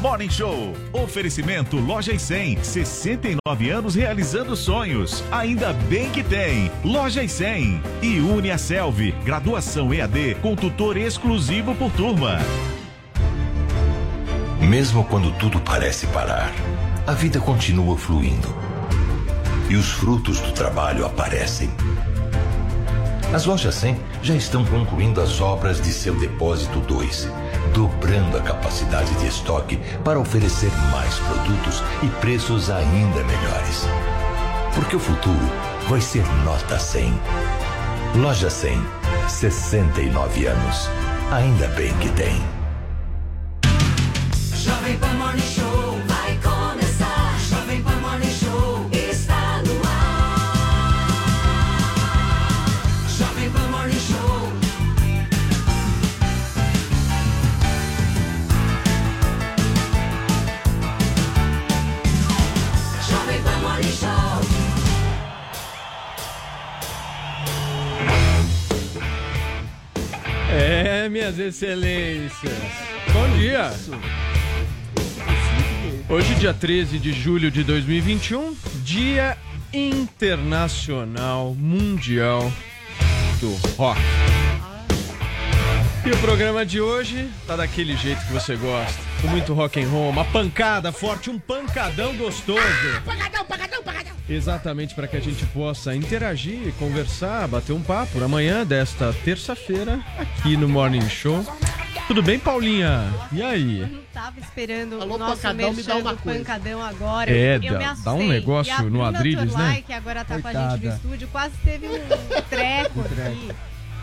Morning Show. Oferecimento Loja e 100. 69 anos realizando sonhos. Ainda bem que tem. Loja e 100. E Une a Selvi. Graduação EAD com tutor exclusivo por turma. Mesmo quando tudo parece parar, a vida continua fluindo. E os frutos do trabalho aparecem. As lojas 100 já estão concluindo as obras de seu depósito 2, dobrando a capacidade de estoque para oferecer mais produtos e preços ainda melhores. Porque o futuro vai ser nota 100. Loja 100, 69 anos. Ainda bem que tem. Jovem Pan Morning Show minhas excelências. Bom dia. Hoje, dia 13 de julho de 2021, Dia Internacional Mundial do Rock. E o programa de hoje tá daquele jeito que você gosta. Com muito rock and roll, uma pancada forte, um pancadão gostoso. Pagadão, pagadão, pagadão. Exatamente para que a gente possa interagir, conversar, bater um papo amanhã desta terça-feira aqui no Morning Show. Tudo bem, Paulinha? E aí? não tava esperando Alô, o nosso pancadão, me dá uma coisa. pancadão agora. É, eu, eu me dá- assustei. dá um negócio e a no Bruna Adrilles, Torlai, né? que agora tá com a gente Coitada. no estúdio, quase teve um treco aqui.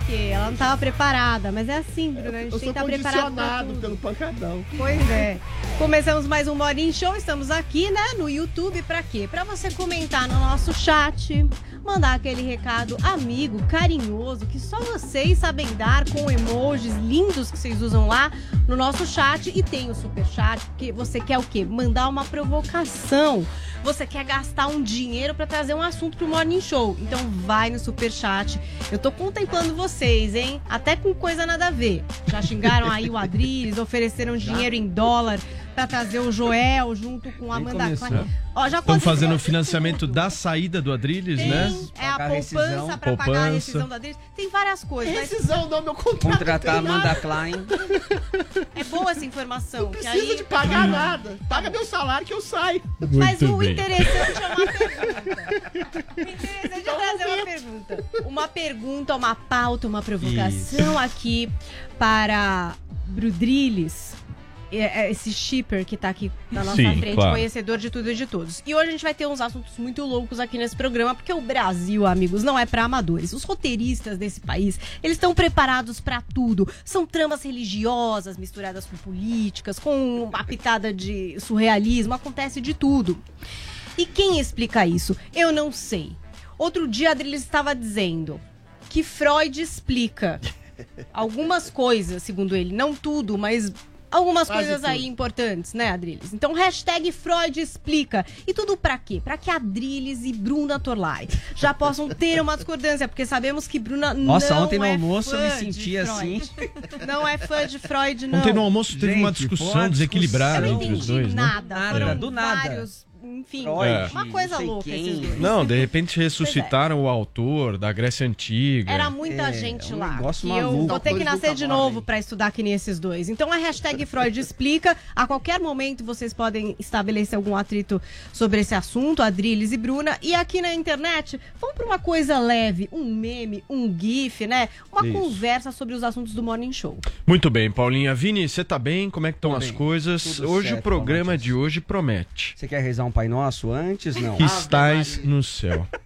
Porque ela não tava preparada, mas é assim, Bruna, a gente Eu tem que estar preparado condicionado tudo. pelo pancadão. Pois é. Começamos mais um Morning Show, estamos aqui, né, no YouTube, pra quê? Pra você comentar no nosso chat, mandar aquele recado amigo, carinhoso, que só vocês sabem dar com emojis lindos que vocês usam lá no nosso chat. E tem o super chat, porque você quer o quê? Mandar uma provocação. Você quer gastar um dinheiro pra trazer um assunto pro Morning Show. Então vai no super chat. Eu tô contemplando vocês, hein? Até com coisa nada a ver. Já xingaram aí o Adriles, ofereceram dinheiro em dólar pra trazer o Joel junto com a Amanda. Klein. Ó, já Estão fazendo o financiamento da saída do Adrilles, Tem, né? é a poupança pra pagar a rescisão da Adriles. Tem várias coisas, mas Rescisão do meu contrato. Contratar a Amanda. Klein. é boa essa informação. Não que precisa aí... de pagar nada. Paga meu salário que eu saio. Mas Muito o bem. interessante é uma pergunta. O interessante é trazer uma pergunta. Uma pergunta, uma pauta, uma provocação aqui para Brudrilles. É- é Esse shipper que tá aqui na nossa Sim, frente, claro. conhecedor de tudo e de todos. E hoje a gente vai ter uns assuntos muito loucos aqui nesse programa, porque o Brasil, amigos, não é para amadores. Os roteiristas desse país, eles estão preparados para tudo. São tramas religiosas misturadas com políticas, com uma pitada de surrealismo, acontece de tudo. E quem explica isso? Eu não sei. Outro dia a Adriles estava dizendo que Freud explica algumas coisas, segundo ele. Não tudo, mas algumas Quase coisas aí tudo. importantes, né, Adriles? Então, hashtag Freud explica. E tudo pra quê? Pra que Adriles e Bruna Torlai já possam ter uma discordância, porque sabemos que Bruna Nossa, não ontem no é almoço eu me senti assim. Freud. Não é fã de Freud, não. Ontem no almoço teve uma Gente, discussão uma desequilibrada Eu não entre os dois, né? nada. Nada, Foram do nada. vários, enfim, Freud, uma coisa não louca. Não, de repente ressuscitaram o autor da Grécia Antiga. Era muita É, gente é um lá. negócio que eu vou ter que nascer de novo pra estudar que nem esses dois. Então a hashtag Freud explica. A qualquer momento vocês podem estabelecer algum atrito sobre esse assunto, Adriles e Bruna. E aqui na internet, vamos pra uma coisa leve, um meme, um gif, né? Uma Isso. conversa sobre os assuntos do Morning Show. Muito bem, Paulinha. Vini, você tá bem? Como é que estão as coisas? Tudo Hoje certo, o programa de hoje promete. Você quer rezar um Pai Nosso antes? Não. Que estás no céu.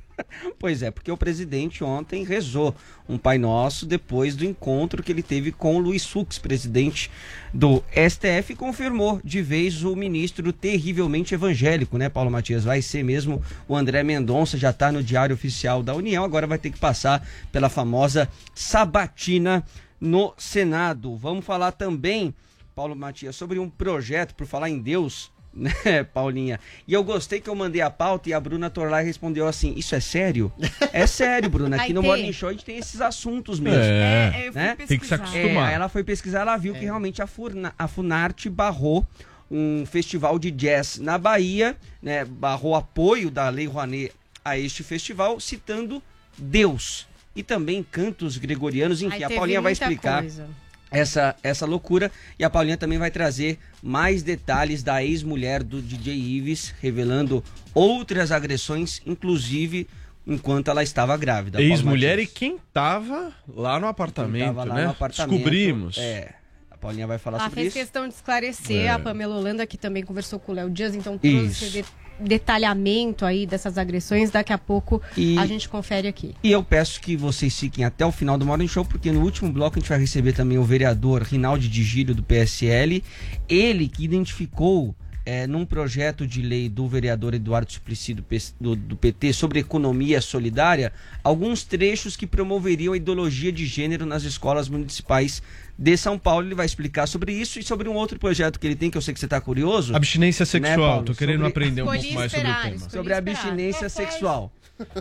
Pois é, porque o presidente ontem rezou um Pai Nosso depois do encontro que ele teve com o Luiz Fux, presidente do STF, e confirmou de vez o ministro terrivelmente evangélico, né, Paulo Matias? Vai ser mesmo o André Mendonça, já está no Diário Oficial da União, agora vai ter que passar pela famosa sabatina no Senado. Vamos falar também, Paulo Matias, sobre um projeto, por falar em Deus, né, Paulinha? E eu gostei que eu mandei a pauta e a Bruna Torlai respondeu assim: Isso é sério? É sério, Bruna. Aqui no. Morning Show a gente tem esses assuntos mesmo. É. É, eu fui né? Tem que se pesquisar. É, acostumar. aí ela foi pesquisar, ela viu que realmente a, Furna, a Funarte barrou um festival de jazz na Bahia, né? Barrou apoio da Lei Rouanet a este festival, citando Deus. E também cantos gregorianos, enfim, Aí a Paulinha vai explicar coisa. Essa, essa loucura. E a Paulinha também vai trazer mais detalhes da ex-mulher do DJ Ives, revelando outras agressões, inclusive enquanto ela estava grávida. Ex-mulher e quem tava lá no apartamento, Tava lá né? no apartamento, Descobrimos. É. A Paulinha vai falar Ela sobre fez isso. questão de esclarecer. É. A Pamela Holanda, que também conversou com o Léo Dias, então trouxe Isso. Detalhamento aí dessas agressões. Daqui a pouco E- a gente confere aqui. E eu peço que vocês fiquem até o final do Morning Show, porque no último bloco a gente vai receber também o vereador Rinaldi de Gílio, do PSL. Ele que identificou eh, num projeto de lei do vereador Eduardo Suplicy do, do- do PT sobre economia solidária, alguns trechos que promoveriam a ideologia de gênero nas escolas municipais de São Paulo. Ele vai explicar sobre isso e sobre um outro projeto que ele tem, que eu sei que você está curioso. Abstinência sexual. Né, Paulo? Tô querendo Sobre- aprender um pouco mais sobre o tema. Sobre a esperar. abstinência sexual.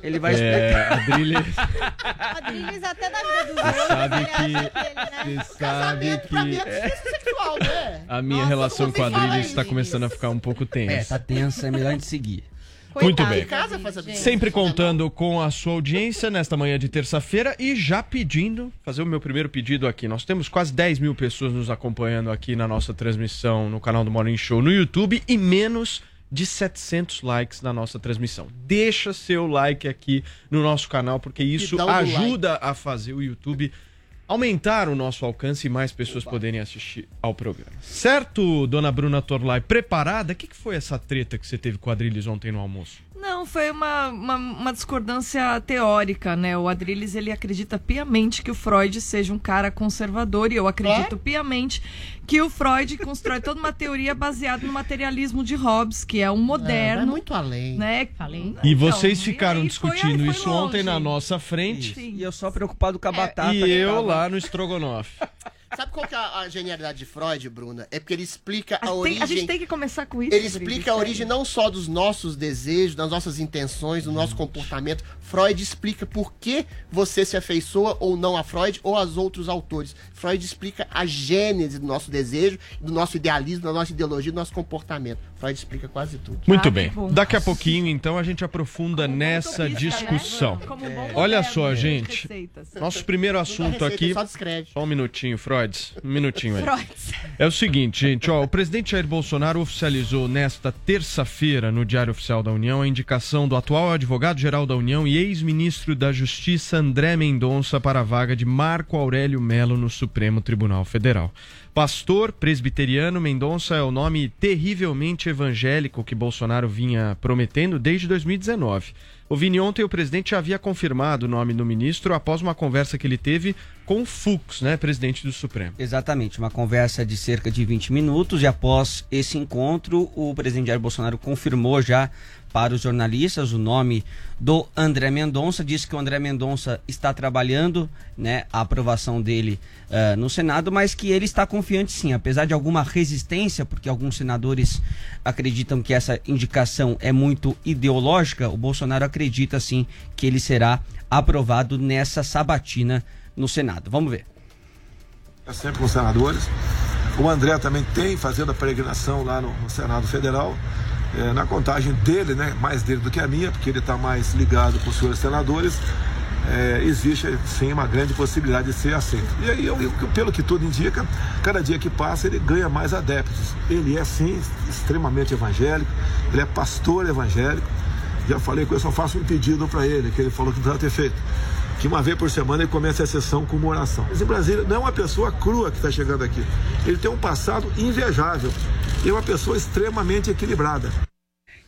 Ele vai explicar. É, Adrilho, Adriles até da vida dos outros. sabe ele que- né? você sabe Pra mim que é sexual, né? a minha Nossa, relação com a isso. está começando a ficar um pouco É, tensa. tá tensa, é melhor a gente seguir. Muito bem. Casa Adriles, faz a- gente. Sempre contando com a sua audiência nesta manhã de terça-feira e já pedindo, fazer o meu primeiro pedido aqui. Nós temos quase 10 mil pessoas nos acompanhando aqui na nossa transmissão no canal do Morning Show no YouTube e menos de 700 likes na nossa transmissão. Deixa seu like aqui no nosso canal, porque isso ajuda a fazer o YouTube aumentar o nosso alcance e mais pessoas poderem assistir ao programa. Certo, dona Bruna Torlai? Preparada? O que, que foi essa treta que você teve com a Adriles ontem no almoço? Não, foi uma, uma, uma discordância teórica, né? O Adrilles, ele acredita piamente que o Freud seja um cara conservador e eu acredito piamente que o Freud constrói toda uma teoria baseada no materialismo de Hobbes, que é um É, vai moderno, muito além. né? Falei. E Então, vocês e ficaram foi- discutindo foi isso longe. ontem na nossa frente. Sim. E eu só preocupado com a batata. E que eu tava- lá no Strogonoff. Sabe qual que é a, a genialidade de Freud, Bruna? É porque ele explica A, a, tem- origem. a gente tem que começar com isso. Ele explica a origem não só dos nossos desejos, das nossas intenções, do nosso comportamento. Freud explica por que você se afeiçoa ou não a Freud ou aos outros autores. Freud explica a gênese do nosso desejo, do nosso idealismo, da nossa ideologia, do nosso comportamento. Freud explica quase tudo. Muito Ah, bem. Daqui a pouquinho, então, a gente aprofunda nessa Utopista, né? discussão. Como um bom Olha só, gente. receitas. Nosso primeiro assunto aqui. Só um minutinho, Freud. Um minutinho aí. Freud. É o seguinte, gente, ó, o presidente Jair Bolsonaro oficializou nesta terça-feira no Diário Oficial da União a indicação do atual advogado-geral da União e ex-ministro da Justiça André Mendonça para a vaga de Marco Aurélio Melo no Supremo Tribunal Federal. Pastor presbiteriano Mendonça é o nome terrivelmente evangélico que Bolsonaro vinha prometendo desde 2019. O Vini ontem o presidente já havia confirmado o nome do ministro após uma conversa que ele teve com o Fux, né, presidente do Supremo. Exatamente, uma conversa de cerca de 20 minutos e após esse encontro, o presidente Jair Bolsonaro confirmou já para os jornalistas o nome do André Mendonça, disse que o André Mendonça está trabalhando, né, a aprovação dele eh, no Senado, mas que ele está confiante sim, apesar de alguma resistência, porque alguns senadores acreditam que essa indicação é muito ideológica, o Bolsonaro acredita sim que ele será aprovado nessa sabatina no Senado. Vamos ver. É sempre com os senadores. O André também tem fazendo a peregrinação lá no, no Senado Federal. É, na contagem dele, né, mais dele do que a minha, porque ele está mais ligado com os senhores senadores, é, existe sim uma grande possibilidade de ser aceito. E aí, eu- eu- pelo que tudo indica, cada dia que passa ele ganha mais adeptos. Ele é sim extremamente evangélico, ele é pastor evangélico. Já falei com ele, só faço um pedido para ele, que ele falou que precisava ter feito que uma vez por semana ele começa a sessão com uma oração. Mas em Brasília não é uma pessoa crua que está chegando aqui. Ele tem um passado invejável e é uma pessoa extremamente equilibrada.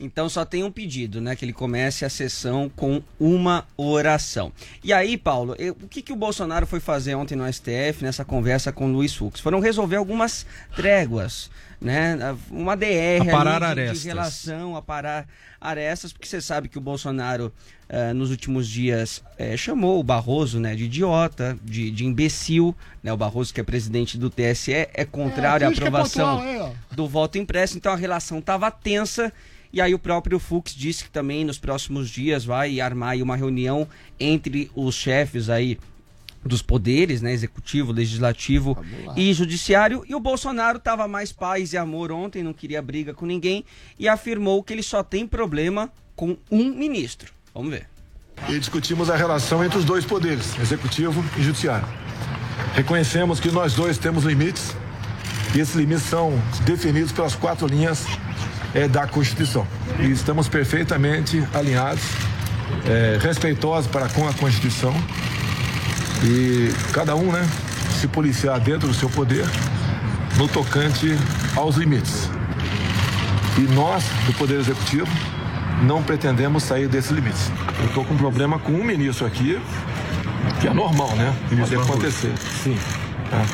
Então só tem um pedido, né? Que ele comece a sessão com uma oração. E aí, Paulo, eu- o que, que o Bolsonaro foi fazer ontem no STF, nessa conversa com o Luiz Fux? Foram resolver algumas tréguas, né? Uma DR ali de, de relação, a parar arestas, porque você sabe que o Bolsonaro, eh, nos últimos dias, eh, chamou o Barroso né, de idiota, de, de imbecil. Né? O Barroso, que é presidente do TSE, é contrário à finge que é aprovação pontual, ó. do voto impresso, então a relação estava tensa. E aí o próprio Fux disse que também nos próximos dias vai armar aí uma reunião entre os chefes aí dos poderes, né, executivo, legislativo e judiciário. E o Bolsonaro estava mais paz e amor ontem, não queria briga com ninguém e afirmou que ele só tem problema com um ministro. Vamos ver. E discutimos a relação entre os dois poderes, executivo e judiciário. Reconhecemos que nós dois temos limites e esses limites são definidos pelas quatro linhas eh, da Constituição. E estamos perfeitamente alinhados, eh, respeitosos para com a Constituição e cada um, né, se policiar dentro do seu poder no tocante aos limites. E nós, do Poder Executivo, não pretendemos sair desses limites. Eu estou com um problema com um ministro aqui, que é normal, né? Pode acontecer. Sim. tá?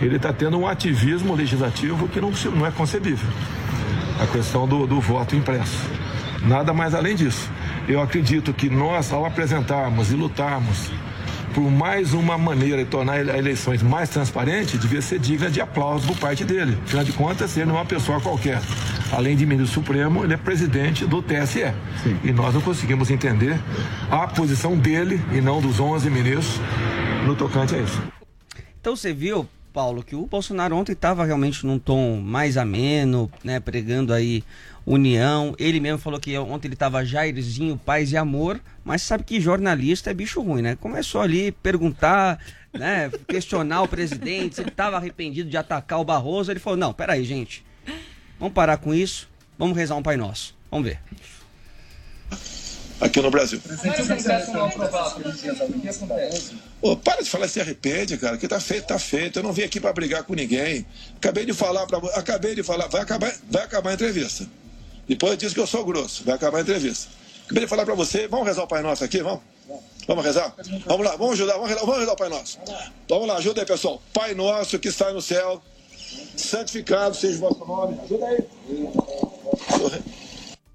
Ele está tendo um ativismo legislativo que não, não é concebível. A questão do, do voto impresso. Nada mais além disso. Eu acredito que nós, ao apresentarmos e lutarmos por mais uma maneira de tornar as eleições mais transparentes, devia ser digna de aplauso por parte dele. Afinal de contas, ele não é uma pessoa qualquer. Além de ministro supremo, ele é presidente do TSE. E nós não conseguimos entender a posição dele e não dos 11 ministros no tocante a isso. Então você viu, Paulo, que o Bolsonaro ontem estava realmente num tom mais ameno, né, pregando aí união. Ele mesmo falou que ontem ele estava Jairzinho, paz e amor, mas sabe que jornalista é bicho ruim, né? Começou ali perguntar, né, questionar o presidente, se ele estava arrependido de atacar o Barroso. Ele falou: "Não, peraí, gente. Vamos parar com isso. Vamos rezar um Pai Nosso. Vamos ver." Aqui no Brasil. Pô, para de falar se arrepende, cara. Que tá feito, tá feito. Eu não vim aqui para brigar com ninguém. Acabei de falar para acabei de falar, vai acabar, vai acabar a entrevista. Depois diz que eu sou grosso, vai acabar a entrevista. Acabei de falar para você, vamos rezar o Pai Nosso aqui, vamos? Vamos rezar? Vamos lá, vamos ajudar, vamos rezar, vamos rezar o Pai Nosso. Vamos lá, ajuda aí, pessoal. Pai Nosso que está no céu, santificado seja o vosso nome. Ajuda aí.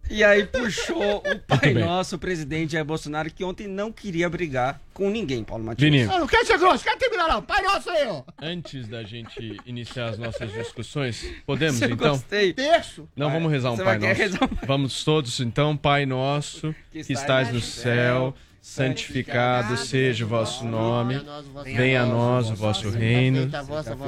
E aí puxou o Pai. Nosso, o presidente Jair Bolsonaro, que ontem não queria brigar com ninguém, Paulo Matias. Vini, Eu não quero ser grosso, quero terminar não. Pai nosso aí, ó. antes da gente iniciar as nossas discussões, podemos Eu então? gostei. Terço. Não, vamos rezar um Você Pai Nosso. rezar um- Vamos todos então, Pai Nosso, que estás no céu, santificado seja o vosso nome, venha a nós o vosso reino,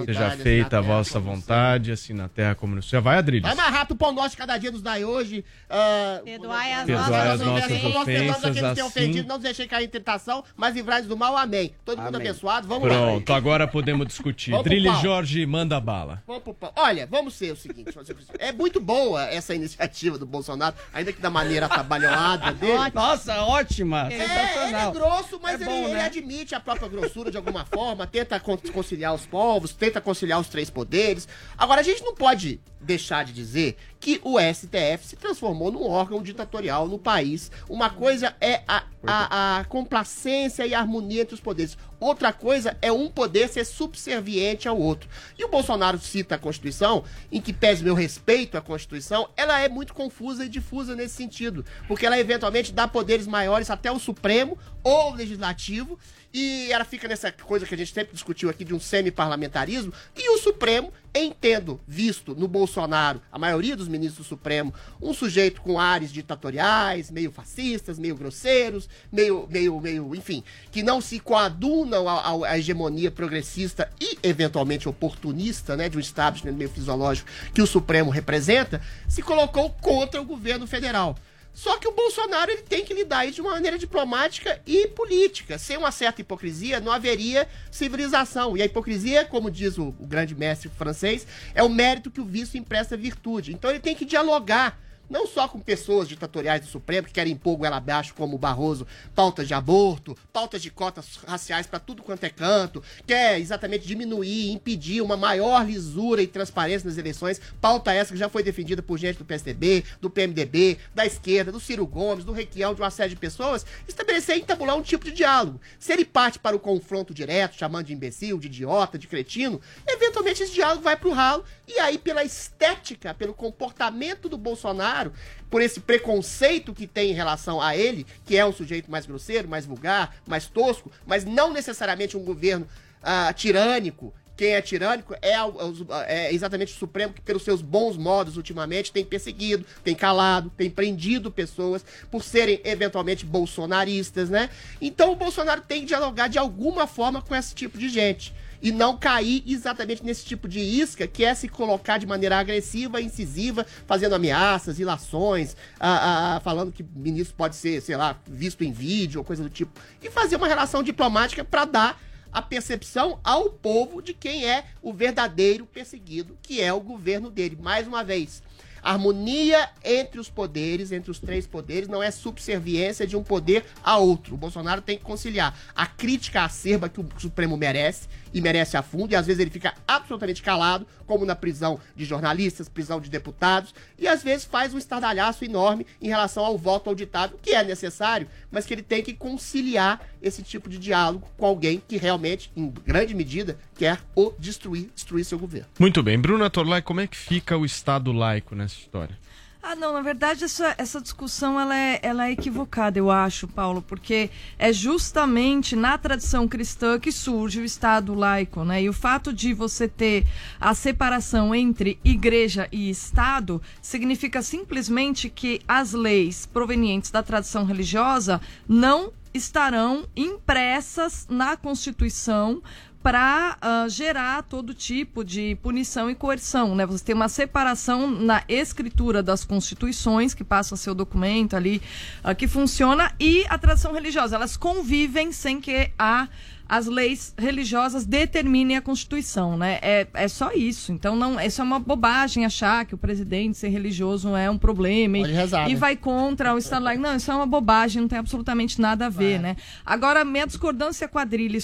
seja feita a vossa vontade, assim na terra como no céu. Vai, Adriles. Vai mais rápido o pão nosso de cada dia nos dai hoje. ah, Perdoai as Perdoai as nossas nossas ofensas. Assim. ofendido, não nos deixei cair em tentação, mas livrai-nos do mal. Amém. Todo mundo Amém. abençoado, vamos lá. Pronto, agora podemos discutir. Pau. Jorge, manda bala. Vamos pro pau. Olha, vamos ser o seguinte. É muito boa essa iniciativa do Bolsonaro, ainda que da maneira atabalhoada dele. Nossa, ótima! É, ele é grosso, mas É ele, bom, ele né? admite a própria grossura de alguma forma, tenta con- conciliar os povos, tenta conciliar os três poderes. Agora, a gente não pode deixar de dizer que o STF se transformou num órgão ditatorial no país. Uma coisa é a, a, a complacência e a harmonia entre os poderes. Outra coisa é um poder ser subserviente ao outro. E o Bolsonaro cita a Constituição, em que pese meu respeito à Constituição, ela é muito confusa e difusa nesse sentido. Porque ela eventualmente dá poderes maiores até o Supremo ou o Legislativo. E ela fica nessa coisa que a gente sempre discutiu aqui de um semi-parlamentarismo. E o Supremo, entendo, visto no Bolsonaro, a maioria dos ministros do Supremo, um sujeito com ares ditatoriais, meio fascistas, meio grosseiros, meio, meio, meio, enfim, que não se coadunam à, hegemonia progressista e, eventualmente, oportunista, né, de um establishment meio fisiológico que o Supremo representa, se colocou contra o governo federal. Só que o Bolsonaro ele tem que lidar isso de uma maneira diplomática e política. Sem uma certa hipocrisia, não haveria civilização. E a hipocrisia, como diz o, o grande mestre francês, é o mérito que o vício empresta virtude. Então ele tem que dialogar. Não só com pessoas ditatoriais do Supremo que querem impor goela abaixo, como o Barroso, pautas de aborto, pautas de cotas raciais para tudo quanto é canto, quer exatamente diminuir, impedir uma maior lisura e transparência nas eleições, pauta essa que já foi defendida por gente do PSDB, do PMDB, da esquerda, do Ciro Gomes, do Requião, de uma série de pessoas, estabelecer e entabular um tipo de diálogo. Se ele parte para o confronto direto, chamando de imbecil, de idiota, de cretino, eventualmente esse diálogo vai pro ralo, e aí pela estética, pelo comportamento do Bolsonaro, por esse preconceito que tem em relação a ele, que é um sujeito mais grosseiro, mais vulgar, mais tosco, mas não necessariamente um governo ah, tirânico, quem é tirânico é, os- é exatamente o Supremo que, pelos seus bons modos, ultimamente, tem perseguido, tem calado, tem prendido pessoas por serem eventualmente bolsonaristas, né? Então o Bolsonaro tem que dialogar de alguma forma com esse tipo de gente. E não cair exatamente nesse tipo de isca que é se colocar de maneira agressiva, incisiva, fazendo ameaças, ilações, ah, ah, falando que ministro pode ser, sei lá, visto em vídeo ou coisa do tipo. E fazer uma relação diplomática para dar a percepção ao povo de quem é o verdadeiro perseguido, que é o governo dele. Mais uma vez, harmonia entre os poderes, entre os três poderes, não é subserviência de um poder a outro. O Bolsonaro tem que conciliar a crítica acerba que o Supremo merece, e merece a fundo, e às vezes ele fica absolutamente calado, como na prisão de jornalistas, prisão de deputados, e às vezes faz um estardalhaço enorme em relação ao voto auditado, que é necessário, mas que ele tem que conciliar esse tipo de diálogo com alguém que realmente, em grande medida, quer o destruir, destruir seu governo. Muito bem. Bruna Torlai, como é que fica o Estado laico nessa história? Ah, não, na verdade essa, essa discussão ela é, ela é equivocada, eu acho, Paulo, porque é justamente na tradição cristã que surge o Estado laico, né? E o fato de você ter a separação entre igreja e Estado significa simplesmente que as leis provenientes da tradição religiosa não estarão impressas na Constituição para gerar todo tipo de punição e coerção, né? Você tem uma separação na escritura das constituições, que passa o documento ali ah, que funciona, e a tradição religiosa. Elas convivem sem que a as leis religiosas determinem a Constituição, né? É, é só isso. Então, não, isso é uma bobagem achar que o presidente ser religioso é um problema e, rezar, e né? vai contra o Estado laico. Não, isso é uma bobagem, não tem absolutamente nada a ver, né? Agora, minha discordância com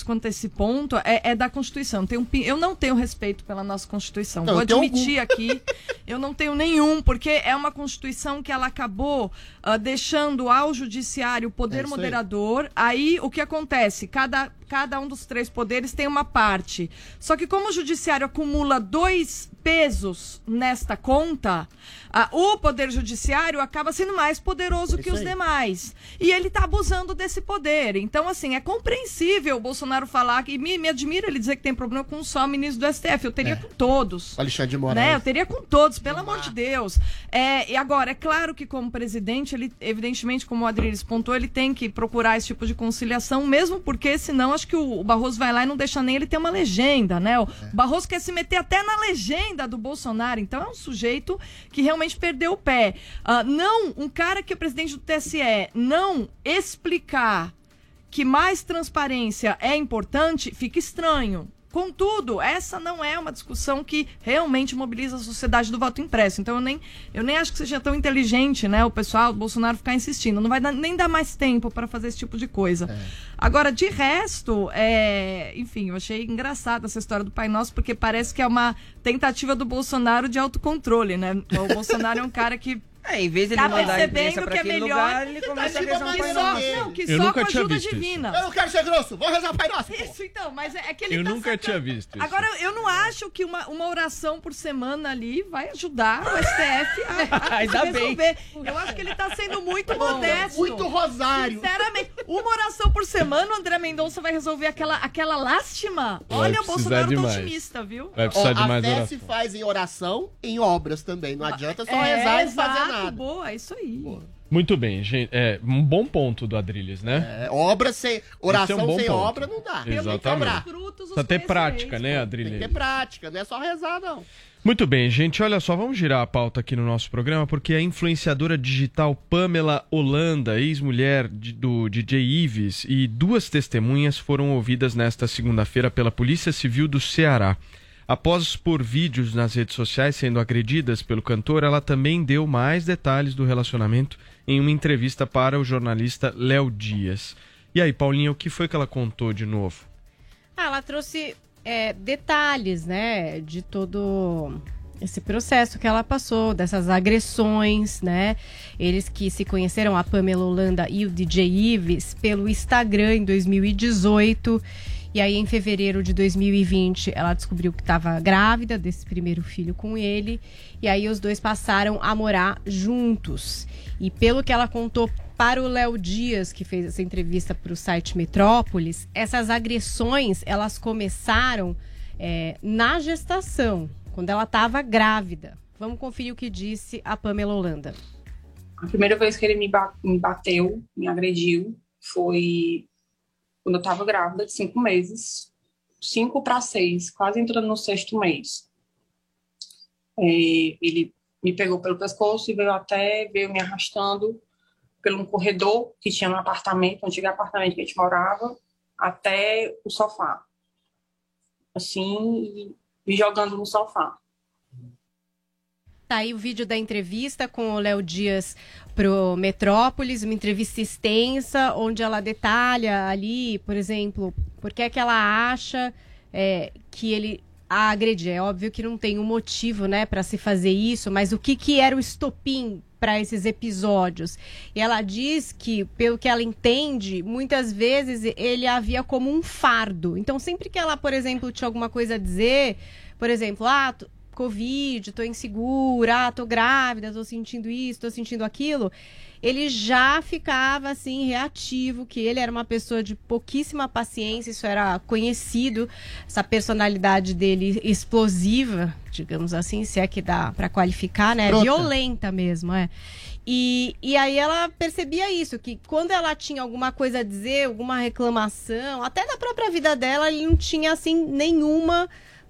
quanto a esse ponto é, é da Constituição. Tem um eu não tenho respeito pela nossa Constituição. Não, Vou admitir aqui, eu não tenho nenhum, porque é uma Constituição que ela acabou ah, deixando ao judiciário o É poder aí. moderador. Aí, o que acontece? Cada, cada um dos três poderes tem uma parte. Só que como o judiciário acumula dois pesos nesta conta, ah, o poder judiciário acaba sendo mais poderoso que Isso os aí. demais. E ele está abusando desse poder. Então, assim, é compreensível o Bolsonaro falar, que me, me admira ele dizer que tem problema com só o ministro do STF. Eu teria com todos. Alexandre de Né? Eu Moraes. teria com todos, pelo amor de Deus. É, e agora, é claro que como presidente, ele, evidentemente, como o Adriles pontuou, ele tem que procurar esse tipo de conciliação, mesmo porque senão acho que o, o Barroso vai lá e não deixa nem ele ter uma legenda, né? O Barroso quer se meter até na legenda do Bolsonaro, então é um sujeito que realmente perdeu o pé. Ah, não, um cara que é presidente do TSE não explicar que mais transparência é importante, fica estranho. Contudo, essa não é uma discussão que realmente mobiliza a sociedade do voto impresso. Então eu nem, eu nem acho que seja tão inteligente, né, o pessoal do Bolsonaro ficar insistindo. Não vai dar- nem dar mais tempo para fazer esse tipo de coisa. Agora, de resto, é, enfim, eu achei engraçada essa história do Pai Nosso, porque parece que é uma tentativa do Bolsonaro de autocontrole, né? O Bolsonaro é um cara que É, em vez de ele tá mandar a imprensa percebendo pra que é aquele melhor lugar, ele começa a tipo rezar um Pai Nosso. não, que Eu só nunca com ajuda visto isso. divina. Eu não quero ser grosso, vou rezar o Pai Nosso. pô. Isso, então, mas é, é que ele Eu tá nunca sacando- tinha visto isso. Agora, eu não acho que uma, uma oração por semana ali vai ajudar o STF a, a Ainda se bem. resolver. Eu acho que ele tá sendo muito modesto. Muito rosário. Sinceramente, uma oração por semana, o André Mendonça vai resolver aquela, aquela lástima? Vai Olha, o Bolsonaro tá demais. otimista, viu? Vai Ó, precisar de a mais fé oração. se faz em oração, em obras também. Não adianta só É, rezar e fazer nada. Boa, é isso aí. Muito bem, gente. É um bom ponto do Adrilles, né? É, obra sem. Oração é um sem ponto. obra não dá. Tem que Exatamente. Frutos, os Precisa ter prática, né, pô. Tem Adrilles? que ter prática, não é só rezar, não. Muito bem, gente. Olha só, vamos girar a pauta aqui no nosso programa, porque a influenciadora digital Pamela Holanda, ex-mulher do DJ Ives, e duas testemunhas foram ouvidas nesta segunda-feira pela Polícia Civil do Ceará. Após expor vídeos nas redes sociais sendo agredidas pelo cantor, ela também deu mais detalhes do relacionamento em uma entrevista para o jornalista Léo Dias. E aí, Paulinha, o que foi que ela contou de novo? Ah, ela trouxe é, detalhes, né, de todo esse processo que ela passou, dessas agressões, né? Eles que se conheceram, a Pamela Holanda e o DJ Ives, pelo Instagram em 2018. E aí, em fevereiro de 2020, ela descobriu que estava grávida desse primeiro filho com ele. E aí, os dois passaram a morar juntos. E pelo que ela contou para o Léo Dias, que fez essa entrevista para o site Metrópolis, essas agressões, elas começaram é, na gestação, quando ela estava grávida. Vamos conferir o que disse a Pamela Holanda. A primeira vez que ele me, ba- me bateu, me agrediu, foi quando eu estava grávida de cinco meses, cinco para seis, quase entrando no sexto mês. É, ele me pegou pelo pescoço e veio até, veio me arrastando pelo um corredor que tinha no apartamento, um antigo apartamento que a gente morava, até o sofá. Assim, e me jogando no sofá. Tá aí o vídeo da entrevista com o Léo Dias pro Metrópolis, uma entrevista extensa, onde ela detalha ali, por exemplo, por que é que ela acha é, que ele a agrediu. É óbvio que não tem um motivo, né, para se fazer isso, mas o que que era o estopim para esses episódios? E ela diz que, pelo que ela entende, muitas vezes ele havia como um fardo. Então, sempre que ela, por exemplo, tinha alguma coisa a dizer, por exemplo, ah, Covid, tô insegura, ah, tô grávida, tô sentindo isso, tô sentindo aquilo, ele já ficava assim reativo, que ele era uma pessoa de pouquíssima paciência, isso era conhecido, essa personalidade dele explosiva, digamos assim, se é que dá para qualificar, né? Violenta mesmo, é. E, e aí ela percebia isso, que quando ela tinha alguma coisa a dizer, alguma reclamação, até da própria vida dela, ele não tinha assim nenhuma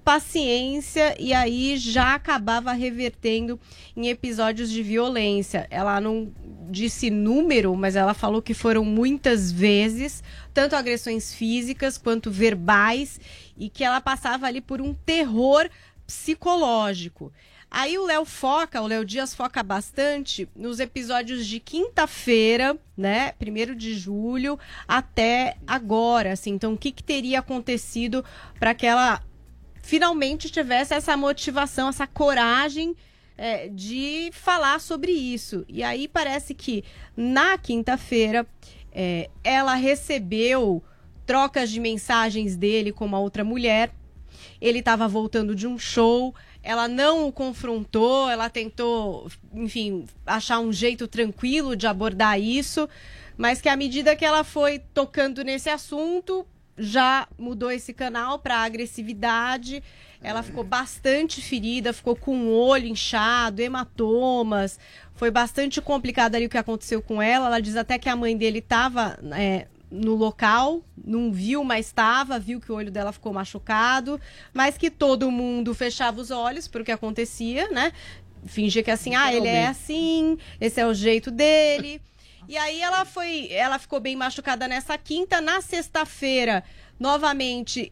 paciência e aí já acabava revertendo em episódios de violência. Ela não disse número, mas ela falou que foram muitas vezes, tanto agressões físicas quanto verbais, e que ela passava ali por um terror psicológico. Aí o Léo foca, o Léo Dias foca bastante nos episódios de quinta-feira, né, primeiro de julho, até agora, assim. Então, o que, que teria acontecido para que ela finalmente tivesse essa motivação, essa coragem é, de falar sobre isso. E aí parece que na quinta-feira é, ela recebeu trocas de mensagens dele com uma outra mulher. Ele estava voltando de um show. Ela não o confrontou, ela tentou, enfim, achar um jeito tranquilo de abordar isso, mas que à medida que ela foi tocando nesse assunto, já mudou esse canal para agressividade. Ela ficou bastante ferida, ficou com o olho inchado, hematomas. Foi bastante complicado ali o que aconteceu com ela. Ela diz até que a mãe dele estava no local, não viu, mas estava, viu que o olho dela ficou machucado, mas que todo mundo fechava os olhos para o que acontecia, né? Fingia que assim, ah, ele é assim, esse é o jeito dele. E aí ela foi, ela ficou bem machucada nessa quinta, na sexta-feira, novamente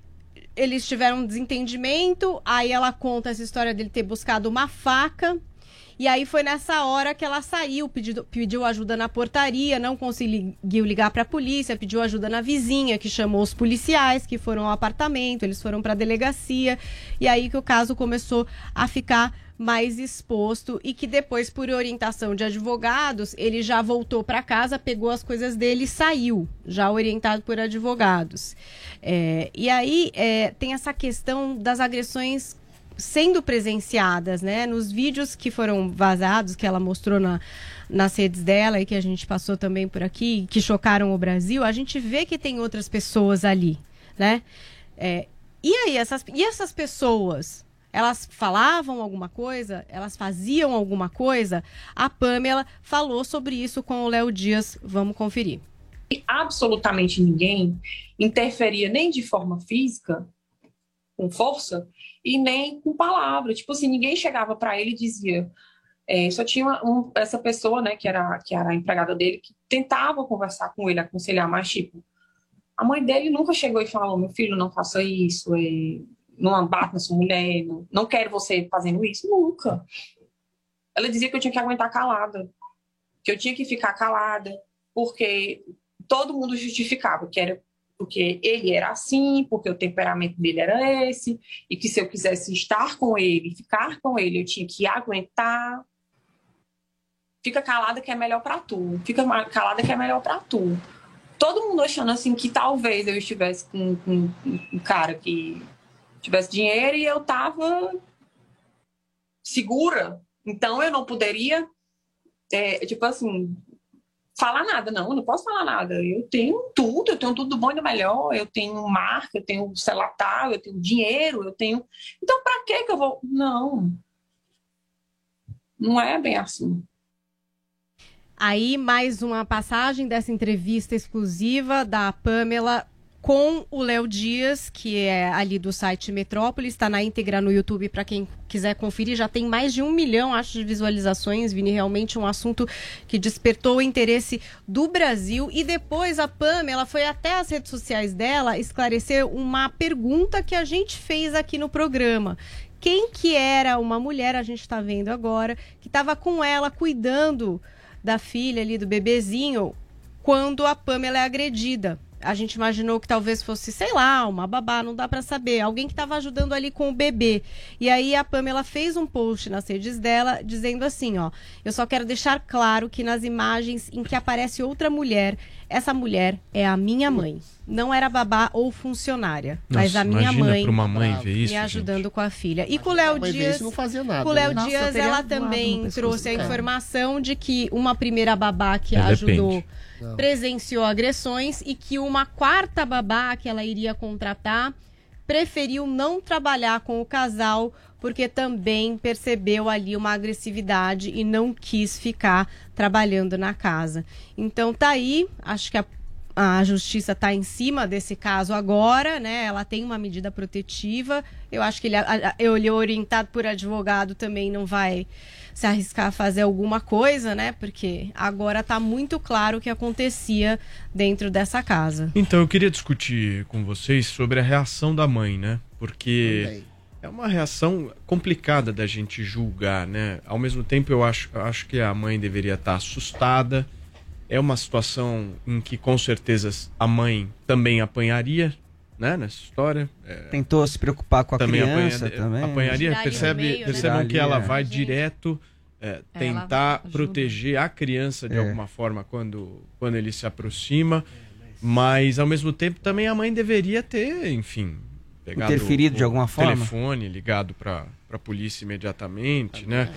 eles tiveram um desentendimento, aí ela conta essa história dele ter buscado uma faca. E aí foi nessa hora que ela saiu, pediu, pediu ajuda na portaria, não conseguiu ligar para a polícia, pediu ajuda na vizinha, que chamou os policiais, que foram ao apartamento, eles foram para a delegacia. E aí que o caso começou a ficar mais exposto e que depois, por orientação de advogados, ele já voltou para casa, pegou as coisas dele e saiu, já orientado por advogados. É, e aí é, tem essa questão das agressões sendo presenciadas, né? Nos vídeos que foram vazados, que ela mostrou na, nas redes dela e que a gente passou também por aqui, que chocaram o Brasil, a gente vê que tem outras pessoas ali, né? É, e aí, essas, e essas pessoas? Elas falavam alguma coisa? Elas faziam alguma coisa? A Pamela falou sobre isso com o Léo Dias. Vamos conferir. E absolutamente ninguém interferia nem de forma física, com força, e nem com palavra. Tipo assim, ninguém chegava para ele e dizia. é, só tinha um- essa pessoa, né, que era, que era a empregada dele, que tentava conversar com ele, aconselhar, mas tipo, a mãe dele nunca chegou e falou: meu filho, não faça isso, é, não bata na sua mulher, não, não quero você fazendo isso. Nunca. Ela dizia que eu tinha que aguentar calada, que eu tinha que ficar calada, porque todo mundo justificava que era porque ele era assim, porque o temperamento dele era esse, e que se eu quisesse estar com ele, ficar com ele, eu tinha que aguentar. Fica calada que é melhor pra tu. Fica calada que é melhor pra tu. Todo mundo achando assim que talvez eu estivesse com, com um cara que tivesse dinheiro e eu tava segura. Então eu não poderia, é, tipo assim, falar nada. Não, eu não posso falar nada. Eu tenho tudo, eu tenho tudo do bom e do melhor. Eu tenho marca, eu tenho celular, tal, eu tenho dinheiro, eu tenho. Então, para que que eu vou? Não. Não é bem assim. Aí, mais uma passagem dessa entrevista exclusiva da Pamela com o Léo Dias, que é ali do site Metrópolis, está na íntegra no YouTube para quem quiser conferir. Já tem mais de um milhão, acho, de visualizações. Vini, realmente um assunto que despertou o interesse do Brasil. E depois a Pamela foi até as redes sociais dela esclarecer uma pergunta que a gente fez aqui no programa. Quem que era uma mulher, a gente está vendo agora, que estava com ela cuidando da filha ali, do bebezinho, quando a Pamela é agredida. A gente imaginou que talvez fosse, sei lá, uma babá, não dá para saber, alguém que estava ajudando ali com o bebê. E aí a Pamela fez um post nas redes dela dizendo assim, ó: "Eu só quero deixar claro que nas imagens em que aparece outra mulher, essa mulher é a minha mãe. Não era babá ou funcionária, mas Nossa, a minha mãe pra uma mãe ver me isso, gente. ajudando com a filha. E com o Léo Dias, e não fazia nada, com o Léo né? Dias, ela também trouxe a cara. informação de que uma primeira babá que a Depende. Presenciou agressões e que uma quarta babá que ela iria contratar preferiu não trabalhar com o casal porque também percebeu ali uma agressividade e não quis ficar trabalhando na casa. Então tá aí, acho que a, a justiça está em cima desse caso agora, né? Ela tem uma medida protetiva. Eu acho que ele, ele orientado por advogado também não vai se arriscar a fazer alguma coisa, né? Porque agora tá muito claro o que acontecia dentro dessa casa. Então, eu queria discutir com vocês sobre a reação da mãe, né? Porque é uma reação complicada da gente julgar, né? Ao mesmo tempo, eu acho, eu acho que a mãe deveria estar assustada. É uma situação em que, com certeza, a mãe também apanharia, né? Nessa história. É, Tentou se preocupar com a também criança apanha- também. apanharia. Percebe, meio, né? percebam Tirar que ela vai direto é, tentar proteger a criança de É. alguma forma quando, quando ele se aproxima. Mas, ao mesmo tempo, também a mãe deveria ter, enfim, pegado Interferido o, de alguma o forma? telefone, ligado para a polícia imediatamente, né?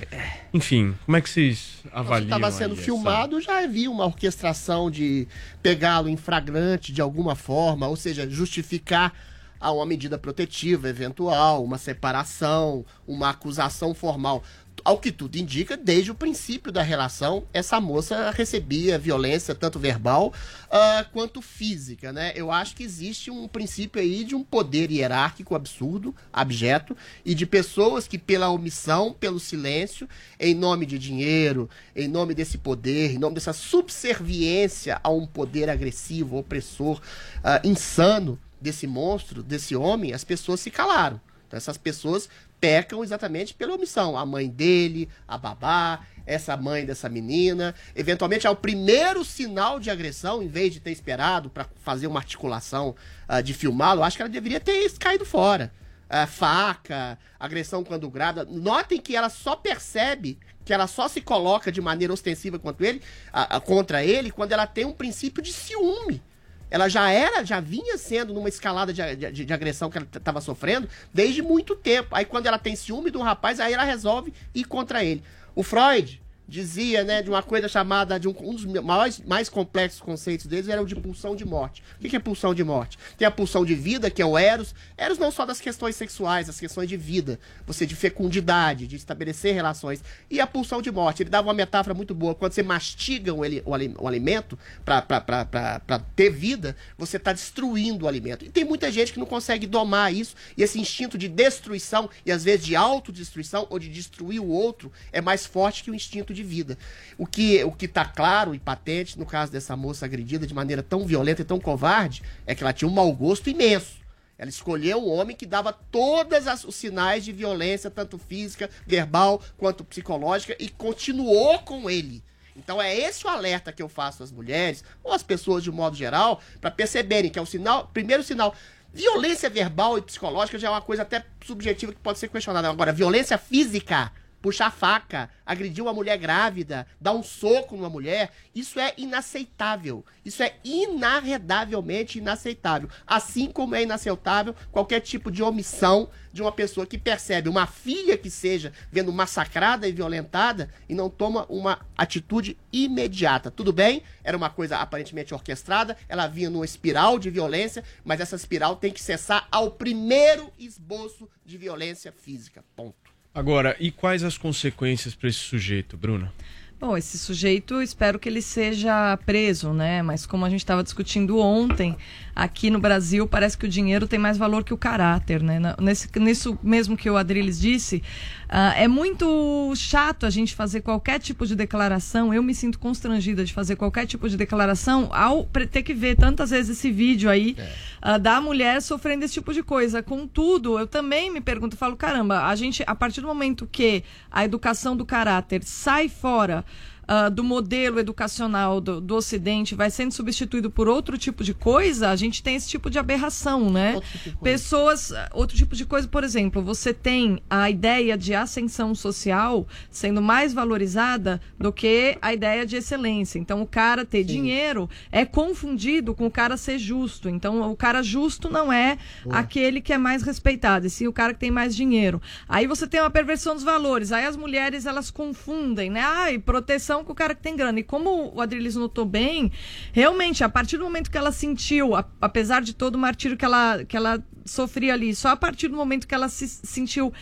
Enfim, como é que vocês avaliam estava sendo aí essa- filmado, já havia uma orquestração de pegá-lo em flagrante de alguma forma, ou seja, justificar a uma medida protetiva eventual, uma separação, uma acusação formal. Ao que tudo indica, desde o princípio da relação, essa moça recebia violência, tanto verbal ah, quanto física, né? Eu acho que existe um princípio aí de um poder hierárquico absurdo, abjeto, e de pessoas que, pela omissão, pelo silêncio, em nome de dinheiro, em nome desse poder, em nome dessa subserviência a um poder agressivo, opressor, ah, insano desse monstro, desse homem, as pessoas se calaram. Então, essas pessoas pecam exatamente pela omissão. A mãe dele, a babá, essa mãe dessa menina. Eventualmente, ao primeiro sinal de agressão, em vez de ter esperado para fazer uma articulação ah, de filmá-lo, acho que ela deveria ter caído fora. Ah, faca, agressão quando grávida. Notem que ela só percebe que ela só se coloca de maneira ostensiva contra ele, ah, contra ele quando ela tem um princípio de ciúme. Ela já era, já vinha sendo numa escalada de, de- de agressão que ela estava sofrendo desde muito tempo. Aí quando ela tem ciúme do rapaz, aí ela resolve ir contra ele. O Freud dizia, né, de uma coisa chamada de um, um dos mais, mais complexos conceitos deles era o de pulsão de morte. O que é pulsão de morte? Tem a pulsão de vida, que é o Eros. Eros não só das questões sexuais, as questões de vida, você de fecundidade, de estabelecer relações. E a pulsão de morte. Ele dava uma metáfora muito boa. Quando você mastiga o, ali- o alimento para ter vida, você está destruindo o alimento. E tem muita gente que não consegue domar isso. E esse instinto de destruição, e às vezes de autodestruição, ou de destruir o outro, é mais forte que o instinto de vida. O que o que está claro e patente no caso dessa moça agredida de maneira tão violenta e tão covarde é que ela tinha um mau gosto imenso. Ela escolheu um homem que dava todos os sinais de violência, tanto física, verbal, quanto psicológica, e continuou com ele. Então é esse o alerta que eu faço às mulheres, ou às pessoas de um modo geral, para perceberem que é o sinal, primeiro sinal, violência verbal e psicológica já é uma coisa até subjetiva que pode ser questionada. Agora, violência física, puxar faca, agredir uma mulher grávida, dar um soco numa mulher, isso é inaceitável. Isso é inarredavelmente inaceitável. Assim como é inaceitável qualquer tipo de omissão de uma pessoa que percebe uma filha que seja vendo massacrada e violentada e não toma uma atitude imediata. Tudo bem? Era uma coisa aparentemente orquestrada, ela vinha numa espiral de violência, mas essa espiral tem que cessar ao primeiro esboço de violência física. Ponto. Agora, e quais as consequências para esse sujeito, Bruna? Bom, esse sujeito, espero que ele seja preso, né? Mas como a gente estava discutindo ontem, aqui no Brasil parece que o dinheiro tem mais valor que o caráter, né? Nesse, nisso mesmo que o Adriles disse, ah, é muito chato a gente fazer qualquer tipo de declaração. Eu me sinto constrangida de fazer qualquer tipo de declaração ao ter que ver tantas vezes esse vídeo aí ah, da mulher sofrendo esse tipo de coisa. Contudo, eu também me pergunto, falo, caramba, a gente, a partir do momento que a educação do caráter sai fora ah, do modelo educacional do, do Ocidente, vai sendo substituído por outro tipo de coisa, a gente tem esse tipo de aberração, né? Outro tipo. Pessoas, ah, outro tipo de coisa, por exemplo, você tem a ideia de ascensão social sendo mais valorizada do que a ideia de excelência. Então, o cara ter dinheiro é confundido com o cara ser justo. Então, o cara justo não é aquele que é mais respeitado, e sim o cara que tem mais dinheiro. Aí você tem uma perversão dos valores. Aí as mulheres elas confundem, né? Ai, proteção com o cara que tem grana. E como o Adrilis notou bem, realmente, a partir do momento que ela sentiu, a- apesar de todo o martírio que ela, que ela sofria ali, só a partir do momento que ela se sentiu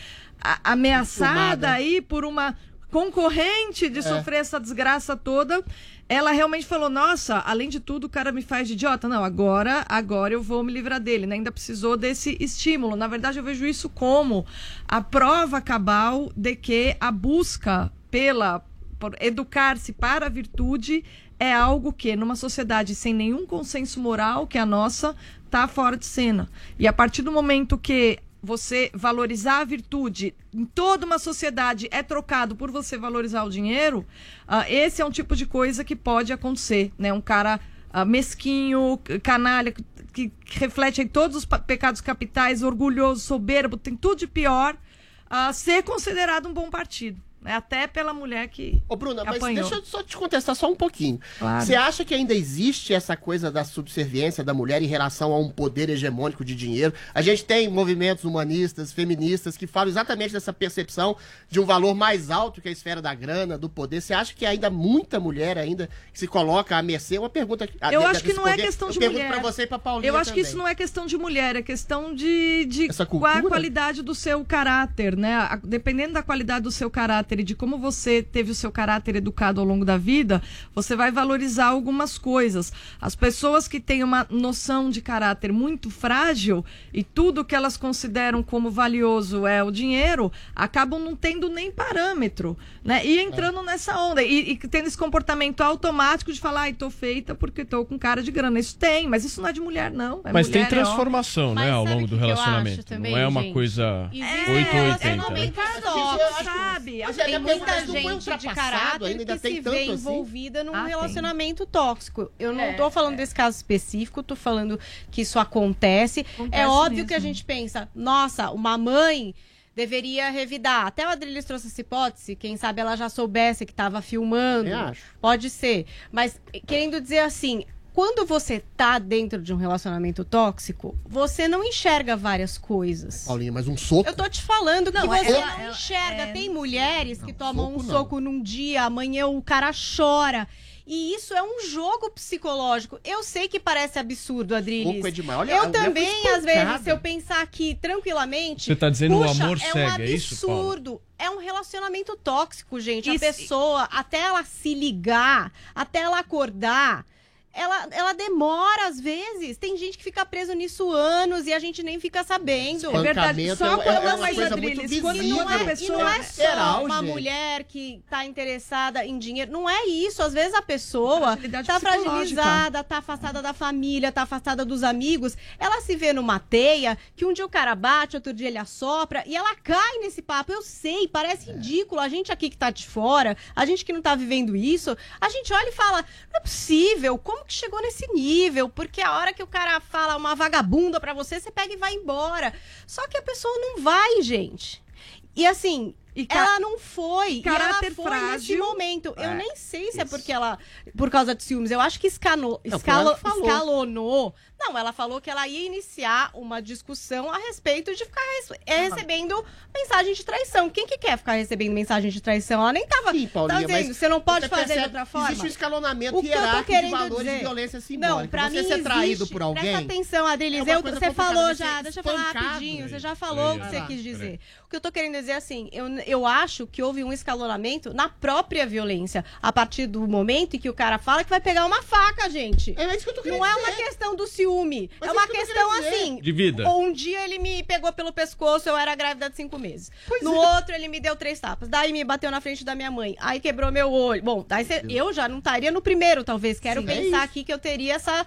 a- ameaçada Filmada. aí por uma concorrente de sofrer essa desgraça toda, ela realmente falou: Nossa, além de tudo, o cara me faz de idiota. Não, agora, agora eu vou me livrar dele. né? Ainda precisou desse estímulo. Na verdade, eu vejo isso como a prova cabal de que a busca pela por educar-se para a virtude é algo que, numa sociedade sem nenhum consenso moral, que é a nossa, tá fora de cena. E a partir do momento que você valorizar a virtude em toda uma sociedade é trocado por você valorizar o dinheiro, ah, esse é um tipo de coisa que pode acontecer, né? Um cara ah, mesquinho, canalha, que, que reflete aí todos os pecados capitais, orgulhoso, soberbo, tem tudo de pior, ah, ser considerado um bom partido. Né? Até pela mulher que Ô, Bruna, mas apanhou. deixa eu só te contestar só um pouquinho. Claro. Você acha que ainda existe essa coisa da subserviência da mulher em relação a um poder hegemônico de dinheiro? A gente tem movimentos humanistas, feministas, que falam exatamente dessa percepção de um valor mais alto que a esfera da grana, do poder. Você acha que ainda muita mulher ainda que se coloca à mercê? Uma pergunta... a- Eu acho que não é poder. questão eu de pergunto mulher. pra você e pra Paulinha Eu acho que também. isso não é questão de mulher, é questão de, de Essa qual é a qualidade do seu caráter, né? A- Dependendo da qualidade do seu caráter e de como você teve o seu caráter educado ao longo da vida, você vai valorizar algumas coisas. As pessoas que têm uma noção de caráter muito frágil e tudo que elas consideram como valioso é o dinheiro, acabam não tendo nem parâmetro, né? E entrando nessa onda e, e tendo esse comportamento automático de falar, ai, tô feita porque tô com cara de grana. Isso tem, mas isso não é de mulher, não. É Mas tem mulher, é homem. transformação, Mas né, ao longo do relacionamento. também, não é uma gente? coisa Existe 8 ou um 80. relacionamento Mas, gente, eu tóxico, acho- sabe? mas Tem ainda muita gente de caráter ainda que tem se vê assim? envolvida num Ah, tem. relacionamento tóxico. Eu não É, tô falando é. desse caso específico, tô falando que isso acontece. Acontece é óbvio mesmo. que a gente pensa, nossa, uma mãe deveria revidar. Até o Adriles trouxe essa hipótese, quem sabe ela já soubesse que estava filmando. Eu acho. Pode ser. Mas querendo dizer assim, quando você tá dentro de um relacionamento tóxico, você não enxerga várias coisas. Paulinha, mas um soco? Eu tô te falando Não, que é- você ela- não ela- enxerga. é- Tem mulheres que Não, tomam um soco não. soco num dia, amanhã o cara chora. E isso é um jogo psicológico. Eu sei que parece absurdo, Adriles. Soco é demais. Olha, a eu também, às vezes, se eu pensar aqui tranquilamente. Você tá dizendo o puxa, amor é cega, um é isso, absurdo. É um relacionamento tóxico, gente. Isso- A pessoa, até ela se ligar, até ela acordar. Ela, ela demora às vezes. Tem gente que fica preso nisso anos e a gente nem fica sabendo. É verdade. Espancamento Só é- é quando uma coisa Adriles, muito quando visível. não é E pessoa não é só Geral, uma gente. mulher que tá interessada em dinheiro. Não é isso. Às vezes a pessoa tá psicológica. fragilizada, tá afastada da família, tá afastada dos amigos. Ela se vê numa teia que um dia o cara bate, outro dia ele assopra e ela cai nesse papo. Eu sei, parece ridículo. A gente aqui que tá de fora, a gente que não tá vivendo isso, a gente olha e fala: não é possível, como que chegou nesse nível? Porque a hora que o cara fala uma vagabunda pra você, você pega e vai embora. Só que a pessoa não vai, gente. E assim, E ela não foi. caráter e ela foi nesse frágil. momento. Eu É, nem sei se é isso. porque ela. Por causa de ciúmes. Eu acho que escano, Não, escalo, escalonou. Não, ela falou que ela ia iniciar uma discussão a respeito de ficar res- é, recebendo mensagem de traição. Quem que quer ficar recebendo mensagem de traição? Ela nem tava. Sim, Paulinha, tá dizendo, mas você não pode fazer de percebe- outra forma. Existe um escalonamento O que hierárquico de querendo valores dizer- de violência simbólica. Não, pra você mim ser traído existe- por alguém. Presta atenção, Adriles. é eu, você falou você já, é deixa eu falar rapidinho. Você já falou o que você quis peraí. dizer. O que eu tô querendo dizer é assim, eu, eu acho que houve um escalonamento na própria violência. A partir do momento em que o cara fala que vai pegar uma faca, gente. É isso que eu tô querendo Não é dizer. uma questão do ciúme. Mas é é uma que questão assim. De vida. Um dia ele me pegou pelo pescoço, eu era grávida de cinco meses. Pois no é. outro, ele me deu três tapas. Daí me bateu na frente da minha mãe. Aí quebrou meu olho. Bom, daí cê- eu já não estaria no primeiro, talvez. Quero Sim, é pensar isso. aqui que eu teria essa.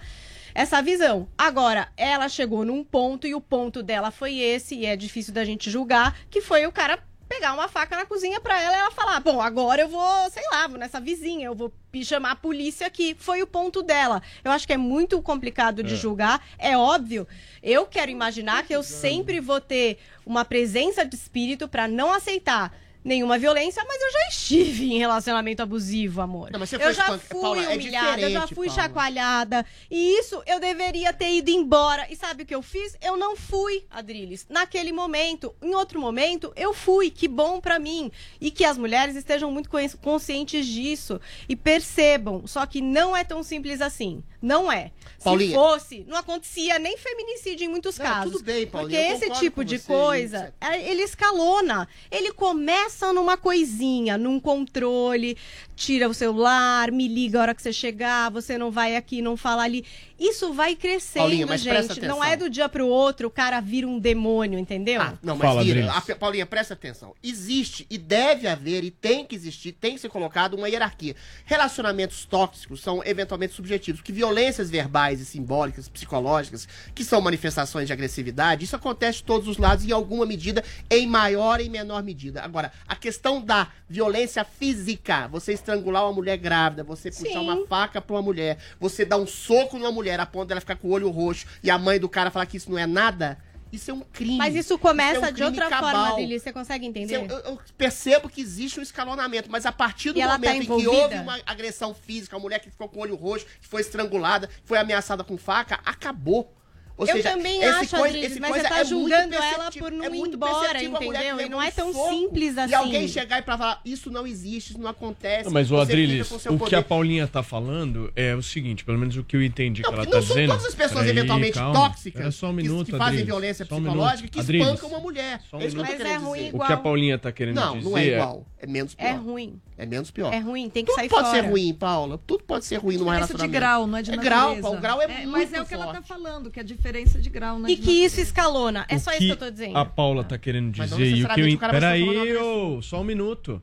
Essa visão. Agora, ela chegou num ponto e o ponto dela foi esse, e é difícil da gente julgar, que foi o cara pegar uma faca na cozinha pra ela e ela falar: Bom, agora eu vou, sei lá, vou nessa vizinha, eu vou chamar a polícia aqui. Foi o ponto dela. Eu acho que é muito complicado de julgar. É óbvio. Eu quero imaginar que eu sempre vou ter uma presença de espírito pra não aceitar. Nenhuma violência, mas eu já estive em relacionamento abusivo, amor. Não, mas você eu foi já espanca- fui Paula, é humilhada, eu já fui Paula. chacoalhada. E isso eu deveria ter ido embora. E sabe o que eu fiz? Eu não fui, Adriles. Naquele momento, em outro momento, eu fui. Que bom pra mim. E que as mulheres estejam muito consci- conscientes disso e percebam. Só que não é tão simples assim. Não é. Paulinha. Se fosse, não acontecia nem feminicídio em muitos Não, casos. tudo bem, Porque Paulinha, eu esse tipo de você, coisa, é, ele escalona. Ele começa numa coisinha, num controle, tira o celular, me liga a hora que você chegar, você não vai aqui, não fala ali. Isso vai crescendo, Paulinha, mas gente. Não é do dia pro outro o cara vira um demônio, entendeu? Ah, não, mas Fala, vira. A- Paulinha, presta atenção. Existe e deve haver e tem que existir, tem que ser colocado uma hierarquia. Relacionamentos tóxicos são eventualmente subjetivos, que violências verbais e simbólicas, psicológicas, que são manifestações de agressividade, isso acontece de todos os lados em alguma medida, em maior e menor medida. Agora, a questão da violência física, você estrangular uma mulher grávida, você puxar Sim. uma faca pra uma mulher, você dar um soco numa mulher a ponto dela ficar com o olho roxo e a mãe do cara falar que isso não é nada, isso é um crime. Mas isso começa Isso é um de outra cabal. forma, Lili. Você consegue entender? Eu, eu- percebo que existe um escalonamento, mas a partir do E tá momento em que houve uma agressão física, a mulher que ficou com o olho roxo, que foi estrangulada, foi ameaçada com faca, acabou. Ou eu seja, também esse acho, coisa- Adriles, esse mas coisa você tá é julgando ela por não é ir embora, que entendeu? E não é um tão soco simples assim. E alguém chegar e pra falar, isso não existe, isso não acontece. Não, mas o Adriles, o que a poder. Paulinha tá falando é o seguinte, pelo menos o que eu entendi Não, que ela porque tá não são dizendo. todas as pessoas Peraí, eventualmente calma, tóxicas só um que- minuto, que, fazem Adriles, violência só um psicológica minuto. que Adriles, espancam uma mulher. só um é isso que eu tô querendo é dizer. O que a Paulinha tá querendo Não, dizer não é igual. É menos pior. É ruim. É menos pior. É ruim, tem que Tudo sair pode fora. ser ruim, Paula. Tudo pode ser ruim numa Diferença de grau, não é de É grau, o grau é muito Mas é o que ela tá forte. falando, que a diferença de grau não é E de que isso natureza. escalona. É O só isso que eu tô dizendo. A Paula tá querendo Mas não dizer e o que eu. Peraí, ô, só um minuto.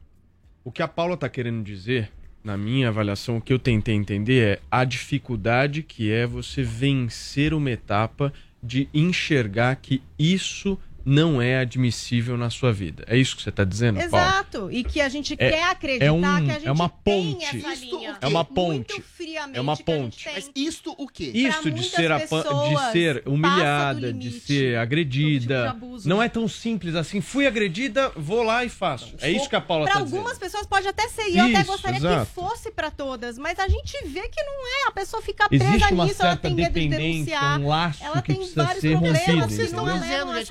O que a Paula tá querendo dizer, na minha avaliação, o que eu tentei entender é a dificuldade que é você vencer uma etapa de enxergar que isso não é admissível na sua vida. É isso que você tá dizendo, Paula? Exato. E que a gente É- quer acreditar é um- que a gente é uma tem ponte. essa Isto? É uma Muito ponte. friamente É uma a ponte. Mas isto o quê? Isso de ser, apa- de ser humilhada, de ser agredida. Tipo de abuso. não é tão simples assim. Fui agredida, vou lá e faço. É isso que a Paula Pra tá algumas dizendo. pessoas pode até ser, e eu até Isso, gostaria exato. que fosse pra todas, mas a gente vê que não é. A pessoa fica presa Existe uma nisso, ela tem medo de dependência, denunciar. um laço ela que tem vários problemas rompido. Vocês não estão levam a dizendo, gente,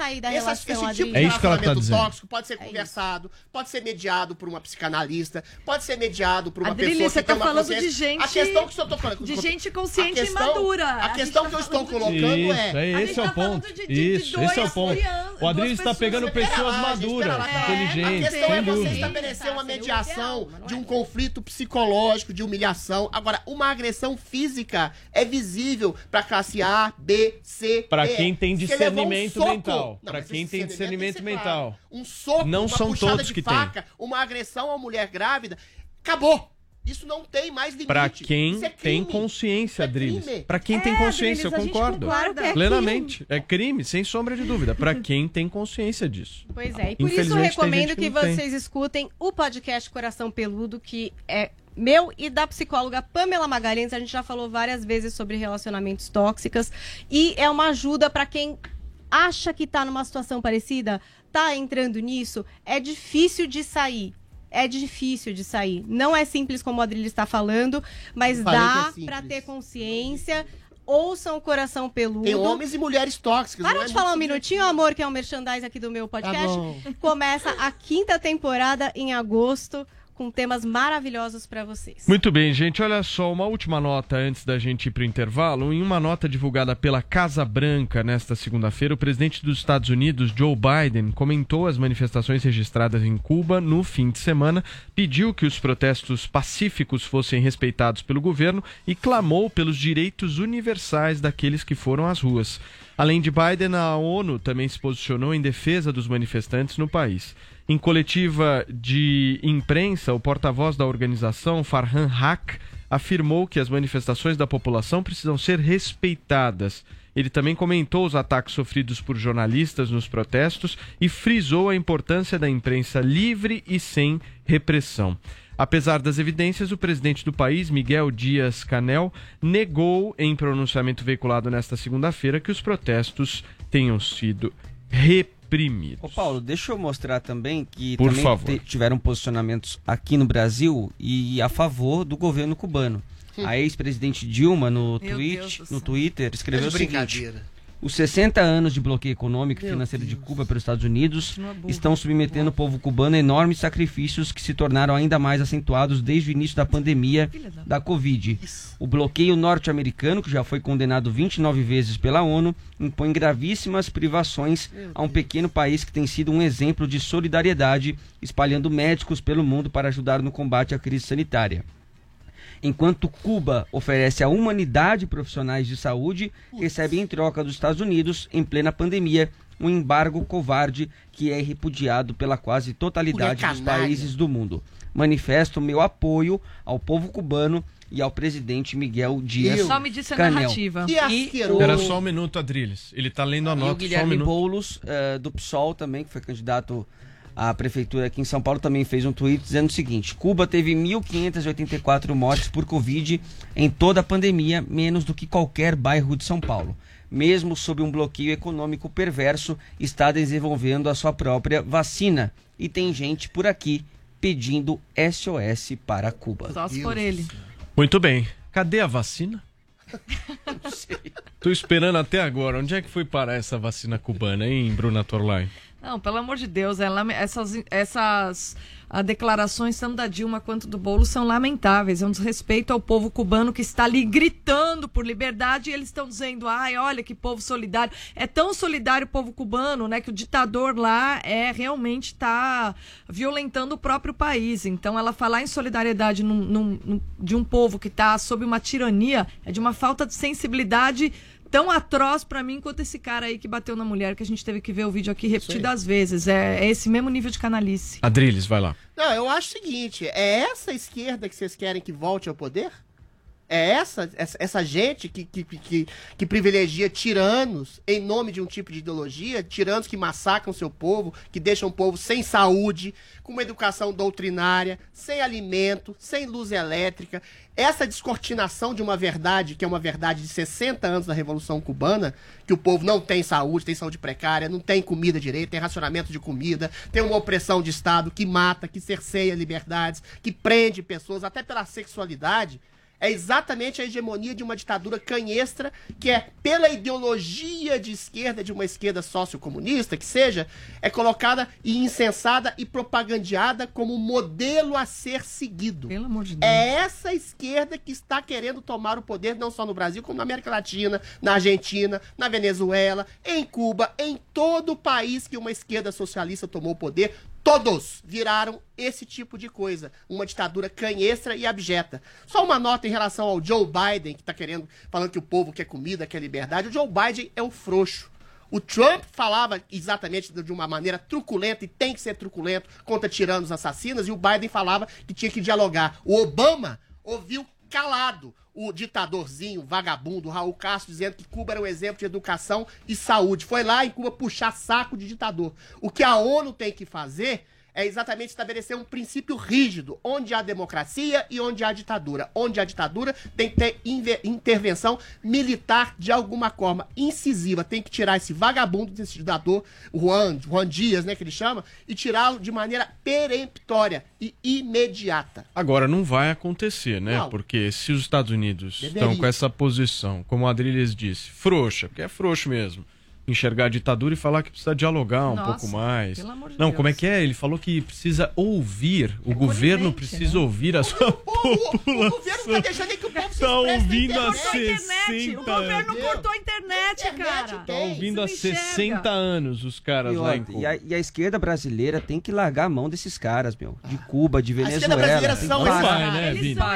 sair da essa- relação, esse tipo de É isso que ela tá relacionamento dizendo. tóxico pode ser conversado, pode ser mediado por uma psicanalista, pode ser mediado por uma Adriles, pessoa que você tem tá uma falando consciência. de gente- A questão que eu tô falando... de a gente consciente e questão- madura. A A questão tá que eu estou de- colocando Isso, é... é, A esse gente é tá o ponto. falando de- de- de Isso, esse é o ponto. crianças, O duas está pegando pessoas. lá, maduras, inteligentes, A questão é você estabelecer uma mediação não de é. um conflito psicológico, de humilhação. Agora, uma agressão física é visível pra classe A, B, C, D. quem tem discernimento mental. Mas quem tem discernimento tem ser claro. mental. Um soco, Não uma são puxada todos de que têm. faca, uma agressão a uma mulher grávida, acabou. Isso não tem mais limite. Pra quem é tem crime. consciência, é Adriles. crime. Pra quem É, tem consciência, Adriles, eu concordo. concorda. Claro que é Plenamente. É crime, sem sombra de dúvida. Pra quem tem consciência disso. Pois é, e por isso eu tem recomendo que, que não tem. vocês escutem o podcast Coração Peludo, que é meu e da psicóloga Pamela Magalhães. A gente já falou várias vezes sobre relacionamentos tóxicos e é uma ajuda pra quem acha que tá numa situação parecida. tá entrando nisso, é difícil de sair. É difícil de sair. Não é simples como o Adrilho está falando, mas dá é pra ter consciência. Ouçam o coração peludo. Tem homens e mulheres tóxicas. Para é de falar um minutinho, amor, que é um merchandise aqui do meu podcast. Tá. Começa a quinta temporada em agosto com temas maravilhosos pra vocês. Muito bem, gente. Olha só, uma última nota antes da gente ir para o intervalo. Em uma nota divulgada pela Casa Branca nesta segunda-feira, o presidente dos Estados Unidos, Joe Biden, comentou as manifestações registradas em Cuba no fim de semana, pediu que os protestos pacíficos fossem respeitados pelo governo e clamou pelos direitos universais daqueles que foram às ruas. Além de Biden, a ONU também se posicionou em defesa dos manifestantes no país. Em coletiva de imprensa, o porta-voz da organização, Farhan Haq, afirmou que as manifestações da população precisam ser respeitadas. Ele também comentou os ataques sofridos por jornalistas nos protestos e frisou a importância da imprensa livre e sem repressão. Apesar das evidências, o presidente do país, Miguel Dias Canel, negou em pronunciamento veiculado nesta segunda-feira que os protestos tenham sido reprimidos. Ô Paulo, deixa eu mostrar também que Por também favor. tiveram posicionamentos aqui no Brasil e a favor do governo cubano. A ex-presidente Dilma no, tweet, no. Twitter escreveu o de seguinte. Os 60 anos de bloqueio econômico e financeiro de Deus. Cuba pelos Estados Unidos estão submetendo o povo cubano a enormes sacrifícios que se tornaram ainda mais acentuados desde o início da pandemia da Covid. O bloqueio norte-americano, que já foi condenado 29 vezes pela ONU, impõe gravíssimas privações a um pequeno país que tem sido um exemplo de solidariedade, espalhando médicos pelo mundo para ajudar no combate à crise sanitária. Enquanto Cuba oferece à humanidade profissionais de saúde, recebe em troca dos Estados Unidos, em plena pandemia, um embargo covarde que é repudiado pela quase totalidade dos países do mundo. Manifesto meu apoio ao povo cubano e ao presidente Miguel Dias Só me disse a Canel. narrativa. E asqueroso. Era só um minuto, Adrilles. Ele tá lendo a E o nota, só um Guilherme minuto. Boulos, eh, do PSOL também, que foi candidato à prefeitura aqui em São Paulo, também fez um tweet dizendo o seguinte: Cuba teve 1.584 mortes por Covid em toda a pandemia, menos do que qualquer bairro de São Paulo. Mesmo sob um bloqueio econômico perverso, está desenvolvendo a sua própria vacina. E tem gente por aqui pedindo SOS para Cuba. Só por ele. Muito bem. Cadê a vacina? Tô esperando até agora. Onde é que foi parar essa vacina cubana, hein, Bruna Torlai? Não, pelo amor de Deus, é essas, essas ah, declarações, tanto da Dilma quanto do Boulos, são lamentáveis. É um desrespeito ao povo cubano que está ali gritando por liberdade e eles estão dizendo, ai, olha que povo solidário. É tão solidário o povo cubano, né, que o ditador lá é realmente está violentando o próprio país. Então, ela falar em solidariedade num- num- num- de um povo que está sob uma tirania é de uma falta de sensibilidade tão atroz pra mim quanto esse cara aí que bateu na mulher, que a gente teve que ver o vídeo aqui repetidas vezes. É, é esse mesmo nível de canalice. Adrilles, vai lá. Não, eu acho o seguinte: é essa esquerda que vocês querem que volte ao poder? É essa, essa, essa gente que, que, que, que privilegia tiranos em nome de um tipo de ideologia, tiranos que massacram seu povo, que deixam o povo sem saúde, com uma educação doutrinária, sem alimento, sem luz elétrica. Essa descortinação de uma verdade, que é uma verdade de 60 anos da Revolução Cubana, que o povo não tem saúde, tem saúde precária, não tem comida direito, tem racionamento de comida, tem uma opressão de Estado que mata, que cerceia liberdades, que prende pessoas até pela sexualidade. É exatamente a hegemonia de uma ditadura canhestra que é, pela ideologia de esquerda, de uma esquerda sociocomunista, que seja, é colocada e incensada e propagandeada como modelo a ser seguido. Pelo amor de Deus. É essa esquerda que está querendo tomar o poder não só no Brasil, como na América Latina, na Argentina, na Venezuela, em Cuba, em todo o país que uma esquerda socialista tomou o poder. Todos viraram esse tipo de coisa. Uma ditadura canhestra e abjeta. Só uma nota em relação ao Joe Biden, que está querendo, falando que o povo quer comida, quer liberdade. O Joe Biden é o frouxo. O Trump falava exatamente de uma maneira truculenta e tem que ser truculento contra tiranos assassinos, e o Biden falava que tinha que dialogar. O Obama ouviu calado o ditadorzinho, vagabundo, Raul Castro, dizendo que Cuba era um exemplo de educação e saúde. Foi lá em Cuba puxar saco de ditador. O que a ONU tem que fazer é exatamente estabelecer um princípio rígido, onde há democracia e onde há ditadura. Onde há ditadura tem que ter intervenção militar de alguma forma incisiva. Tem que tirar esse vagabundo desse ditador, Juan, Juan Dias, né, que ele chama, e tirá-lo de maneira peremptória e imediata. Agora, não vai acontecer, né? Não. Porque se os Estados Unidos Deveria. estão com essa posição, como o Adriles disse, frouxa, porque é frouxo mesmo, enxergar a ditadura e falar que precisa dialogar um Nossa, pouco mais. pelo amor de não, Deus. como é que é? Ele falou que precisa ouvir, o governo precisa né? ouvir a sua O governo tá deixando que o povo se Tá ouvindo a internet. Cortou a internet. 60 O governo anos. cortou a internet, cara. Tá ouvindo há Isso me enxerga. 60 anos os caras E, lá em Cuba. e, a, e a esquerda brasileira tem que largar a mão desses caras, meu. De Cuba, de esquerda Venezuela. brasileira Tem que são. Vai, né, Eles Vini? são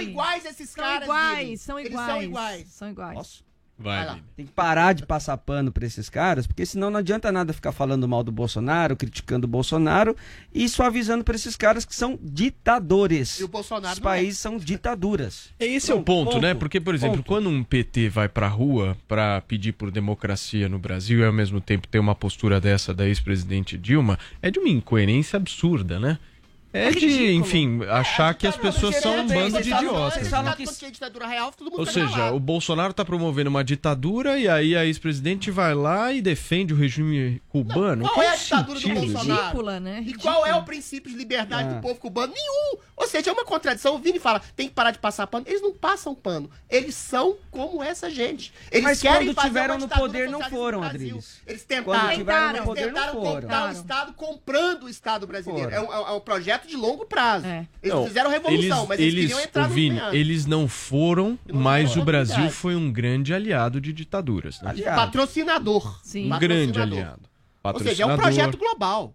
iguais, iguais esses caras. iguais, são iguais. são iguais. São iguais. Vai, Vai. Tem que parar de passar pano pra esses caras, porque senão não adianta nada ficar falando mal do Bolsonaro, criticando o Bolsonaro e suavizando pra esses caras que são ditadores. E o Bolsonaro Os é. países são ditaduras. Esse é o Pronto, ponto, ponto, né? Porque, por exemplo, ponto. quando um PT vai pra rua pra pedir por democracia no Brasil e ao mesmo tempo ter uma postura dessa da ex-presidente Dilma, é de uma incoerência absurda, né? É, de, enfim, achar que as pessoas são um bando de idiotas. Né? Ou tá seja, o Bolsonaro tá promovendo uma ditadura e aí a ex-presidente vai lá e defende o regime cubano. Qual é a Qual ditadura do sentido isso? Bolsonaro? Ridícula, né? E qual é o princípio de liberdade Ah. do povo cubano? Nenhum! Ou seja, é uma contradição. O Vini fala, tem que parar de passar pano. Eles não passam pano. Eles são como essa gente. Eles Mas querem quando fazer tiveram uma no poder, não foram. Adriles. Eles Quando tentaram. tiveram no Eles poder, não tentaram foram. comprar o Tentaram. Estado comprando o Estado brasileiro. É um, é um projeto de longo prazo. É. Eles Não, fizeram revolução, eles, mas eles, eles, queriam entrar no Vini, governo. eles não foram, não mas foram o Brasil foi um grande aliado de ditaduras. Né? Aliado. Patrocinador. Sim. Um grande Patrocinador. aliado. Ou seja, é um projeto global.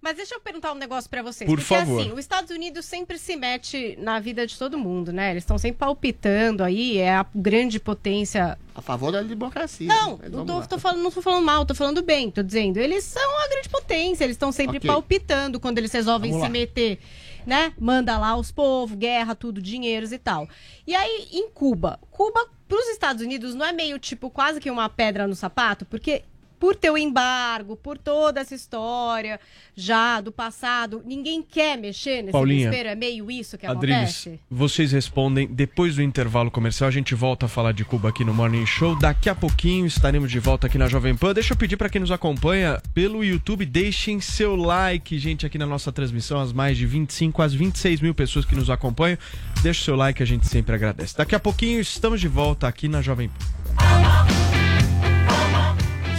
Mas deixa eu perguntar um negócio pra vocês. Por porque favor. assim, os Estados Unidos sempre se mete na vida de todo mundo, né? Eles estão sempre palpitando aí, é a grande potência. A favor da democracia. Não, não tô, tô falando, não tô falando mal, tô falando bem, tô dizendo. Eles são a grande potência, eles estão sempre Ok. palpitando quando eles resolvem Vamos se lá. meter, né? Manda lá os povos, guerra, tudo, dinheiros e tal. E aí, em Cuba, Cuba, pros Estados Unidos, não é meio tipo quase que uma pedra no sapato, porque. Por ter o embargo, por toda essa história já do passado, ninguém quer mexer nesse Paulinha, desespero. É meio isso que Adriles, acontece? vocês respondem depois do intervalo comercial. A gente volta a falar de Cuba aqui no Morning Show. Daqui a pouquinho estaremos de volta aqui na Jovem Pan. Deixa eu pedir para quem nos acompanha pelo YouTube, deixem seu like, gente, aqui na nossa transmissão. As mais de 25 às 26 mil pessoas que nos acompanham. Deixa o seu like, a gente sempre agradece. Daqui a pouquinho estamos de volta aqui na Jovem Pan.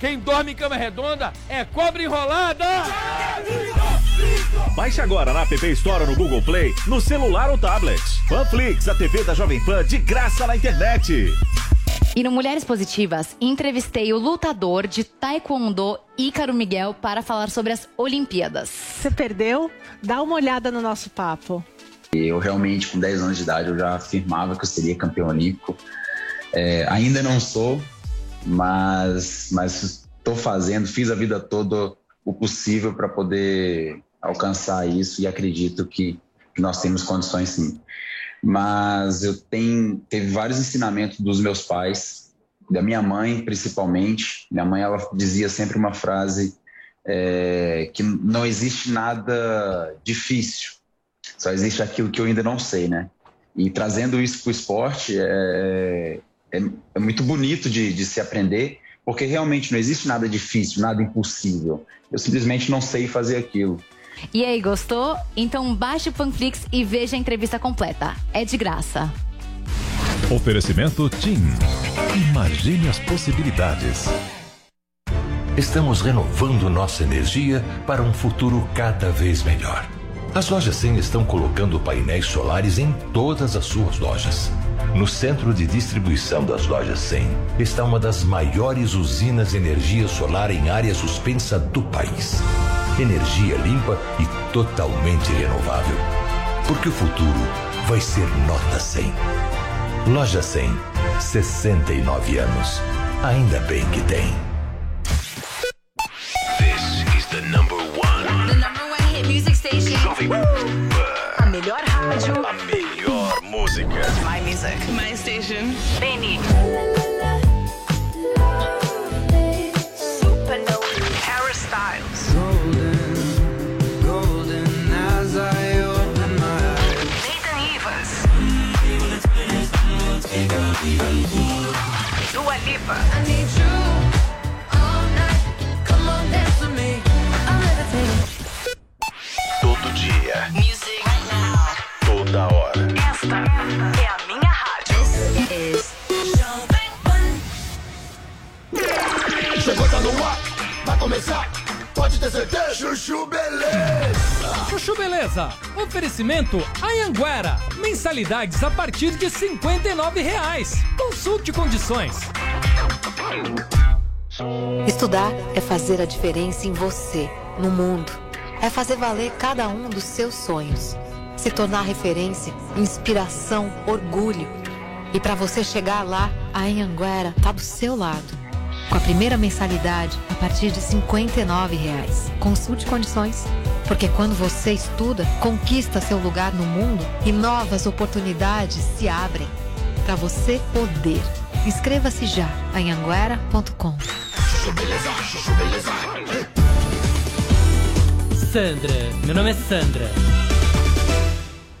quem dorme em cama redonda é cobra enrolada! Baixe agora na App Store ou no Google Play, no celular ou tablet. Panflix, a TV da Jovem Pan de graça na internet. E no Mulheres Positivas, entrevistei o lutador de Taekwondo Ícaro Miguel para falar sobre as Olimpíadas. Você perdeu? Dá uma olhada no nosso papo. Eu realmente, com 10 anos de idade, eu já afirmava que eu seria campeão olímpico. É, ainda não sou, mas mas estou fazendo, fiz a vida toda o possível para poder alcançar isso e acredito que, nós temos condições sim. Mas eu tenho teve vários ensinamentos dos meus pais, da minha mãe principalmente. Minha mãe ela dizia sempre uma frase é, que não existe nada difícil, só existe aquilo que eu ainda não sei, né? E trazendo isso para o esporte é, é, é muito bonito de, de se aprender, porque realmente não existe nada difícil, nada impossível. Eu simplesmente não sei fazer aquilo. E aí, gostou? Então baixe o Panflix e veja a entrevista completa. É de graça. Oferecimento TIM. Imagine as possibilidades. Estamos renovando nossa energia para um futuro cada vez melhor. As lojas 100 estão colocando painéis solares em todas as suas lojas. No centro de distribuição das lojas 100 está uma das maiores usinas de energia solar em área suspensa do país. Energia limpa e totalmente renovável. Porque o futuro vai ser nota 100. Loja 100, 69 anos. Ainda bem que tem. This is the number music station. A melhor rádio. A melhor música. My music. My station. Benny. Supernova. Harry Styles. Golden as I open my eyes. Nathan Evans. Mm, Dua Lipa. I need you Beleza. Oferecimento Anhanguera. Mensalidades a partir de 59 reais. Consulte condições. Estudar é fazer a diferença em você, no mundo. É fazer valer cada um dos seus sonhos. Se tornar referência, inspiração, orgulho. E para você chegar lá, a Anhanguera está do seu lado. Com a primeira mensalidade a partir de 59 reais. Consulte condições. Porque quando você estuda, conquista seu lugar no mundo e novas oportunidades se abrem. Para você poder. Inscreva-se já em anguera.com. Sandra, meu nome é Sandra.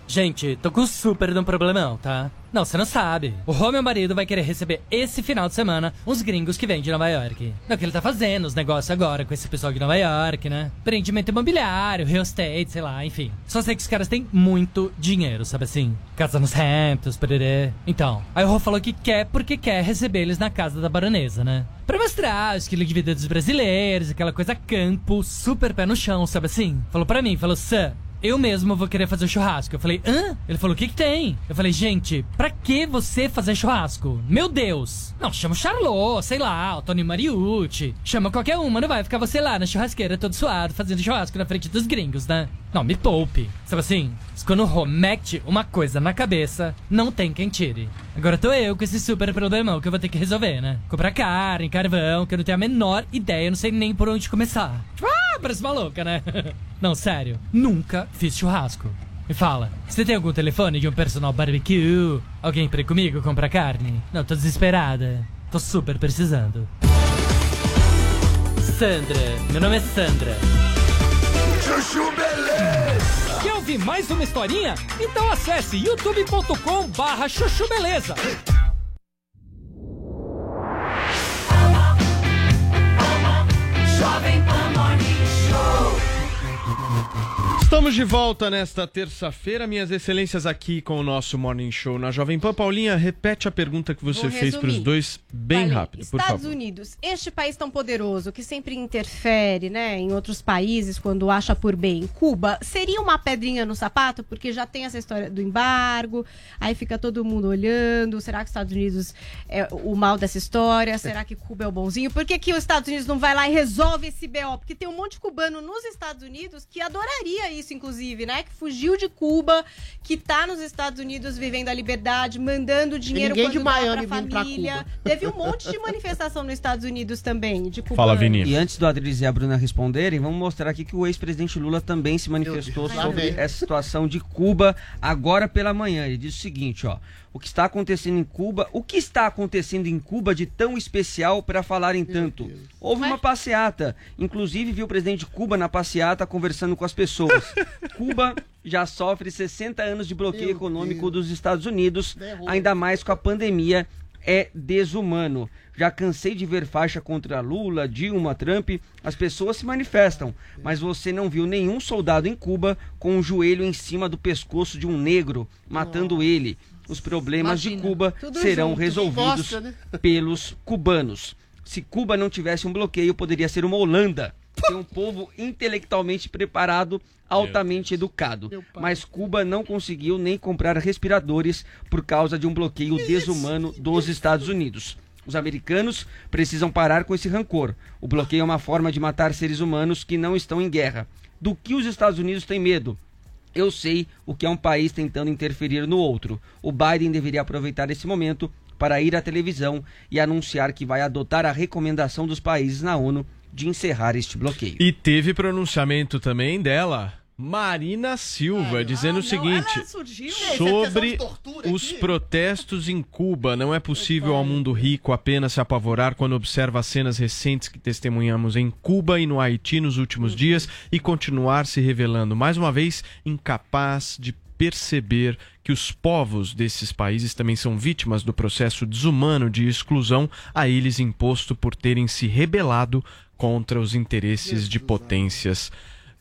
Gente, tô com super de um problemão, tá? Não, você não sabe. O Rô, meu marido, vai querer receber esse final de semana uns gringos que vêm de Nova York. É o que ele tá fazendo, os negócios agora com esse pessoal de Nova York, né? Prendimento imobiliário, real estate, sei lá, enfim. Só sei que os caras têm muito dinheiro, sabe assim? Casa nos Hamptons, pererê. Então, aí o Rô falou que quer porque quer receber eles na casa da baronesa, né? Pra mostrar o estilo de vida dos brasileiros, aquela coisa campo, super pé no chão, sabe assim? Falou pra mim, falou, Sam, eu mesmo vou querer fazer churrasco. Eu falei, hã? Ele falou, o que que tem? Eu falei, gente, pra que você fazer churrasco? Meu Deus! Não, chama o Charlot, sei lá, o Tony Mariucci. Chama qualquer uma, não vai ficar você lá na churrasqueira todo suado, fazendo churrasco na frente dos gringos, né? Não, me poupe. Sabe assim? Quando o mete uma coisa na cabeça, não tem quem tire. Agora tô eu com esse super problemão que eu vou ter que resolver, né? Comprar carne, carvão, que eu não tenho a menor ideia, não sei nem por onde começar. Ah, parece maluca, né? não, sério. Nunca fiz churrasco. Me fala, você tem algum telefone de um personal barbecue? Alguém pra ir comigo comprar carne? Não, tô desesperada. Tô super precisando. Sandra, meu nome é Sandra. Chuchu beleza. Quer ouvir mais uma historinha? Então acesse youtube.com barra chuchu beleza. Jovem Pan Morning. Estamos de volta nesta terça-feira, minhas excelências, aqui com o nosso Morning Show na Jovem Pan. Paulinha, repete a pergunta que você Vou fez para os dois bem Falei, rápido, por Estados favor. Unidos, este país tão poderoso que sempre interfere, né, em outros países quando acha por bem. Cuba seria uma pedrinha no sapato porque já tem essa história do embargo, aí fica todo mundo olhando. Será que os Estados Unidos é o mal dessa história? Será que Cuba é o bonzinho? Por que, que os Estados Unidos não vai lá e resolve esse BO? Porque tem um monte de cubano nos Estados Unidos que adoraria isso, inclusive, né? Que fugiu de Cuba, que tá nos Estados Unidos vivendo a liberdade, mandando dinheiro quando de dá Miami pra vindo pra família. Cuba. Teve um monte de manifestação nos Estados Unidos também, de cubano. E antes do Adriles e a Bruna responderem, vamos mostrar aqui que o ex-presidente Lula também se manifestou sobre essa situação de Cuba agora pela manhã. Ele disse o seguinte, ó: o que está acontecendo em Cuba, o que está acontecendo em Cuba de tão especial para falar em tanto? Houve uma passeata, inclusive viu o presidente de Cuba na passeata conversando com as pessoas. Cuba já sofre 60 anos de bloqueio econômico dos Estados Unidos, ainda mais com a pandemia é desumano. Já cansei de ver faixa contra Lula, Dilma, Trump. As pessoas se manifestam, mas você não viu nenhum soldado em Cuba com o joelho em cima do pescoço de um negro, matando ele. Os problemas Imagina, de Cuba serão junto. resolvidos Gosta, né? pelos cubanos. Se Cuba não tivesse um bloqueio, poderia ser uma Holanda. tem um povo intelectualmente preparado, altamente educado. Mas Cuba não conseguiu nem comprar respiradores por causa de um bloqueio desumano dos Estados Unidos. Os americanos precisam parar com esse rancor. O bloqueio é uma forma de matar seres humanos que não estão em guerra. Do que os Estados Unidos têm medo? Eu sei o que é um país tentando interferir no outro. O Biden deveria aproveitar esse momento para ir à televisão e anunciar que vai adotar a recomendação dos países na ONU de encerrar este bloqueio. E teve pronunciamento também dela, Marina Silva, dizendo o seguinte sobre os protestos em Cuba. Não é possível ao mundo rico apenas se apavorar quando observa as cenas recentes que testemunhamos em Cuba e no Haiti nos últimos dias e continuar se revelando, mais uma vez, incapaz de perceber que os povos desses países também são vítimas do processo desumano de exclusão a eles imposto por terem se rebelado contra os interesses de potências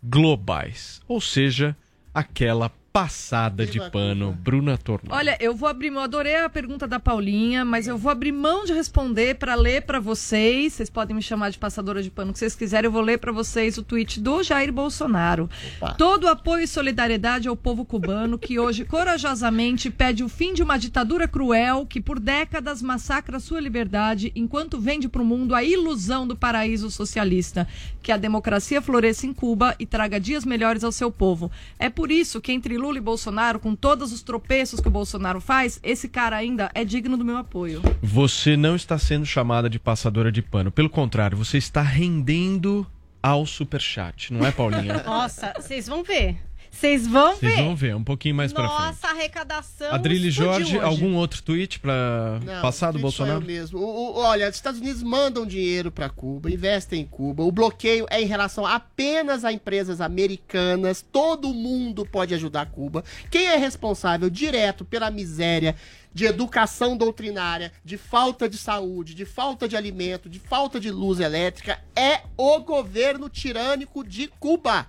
globais. Ou seja, aquela passada de pano, Bruna Tornado. Olha, eu vou abrir mão, adorei a pergunta da Paulinha, mas eu vou abrir mão de responder para ler para vocês. Vocês podem me chamar de passadora de pano, o que vocês quiserem. Eu vou ler para vocês o tweet do Jair Bolsonaro. Todo apoio e solidariedade ao povo cubano que hoje corajosamente pede o fim de uma ditadura cruel que por décadas massacra sua liberdade enquanto vende para o mundo a ilusão do paraíso socialista. Que a democracia floresça em Cuba e traga dias melhores ao seu povo. É por isso que entre Lula e Bolsonaro, com todos os tropeços que o Bolsonaro faz, esse cara ainda é digno do meu apoio. Você não está sendo chamada de passadora de pano. Pelo contrário, você está rendendo ao superchat, não é, Paulinha? Nossa, vocês vão ver. Vocês vão Vocês ver. vão ver um pouquinho mais pra frente. Nossa, arrecadação. Adrilho Jorge, hoje. algum outro tweet pra Não, passar do Bolsonaro? mesmo. O- o- olha, os Estados Unidos mandam dinheiro para Cuba, investem em Cuba. O bloqueio é em relação apenas a empresas americanas. Todo mundo pode ajudar Cuba. Quem é responsável direto pela miséria de educação doutrinária, de falta de saúde, de falta de alimento, de falta de luz elétrica é o governo tirânico de Cuba.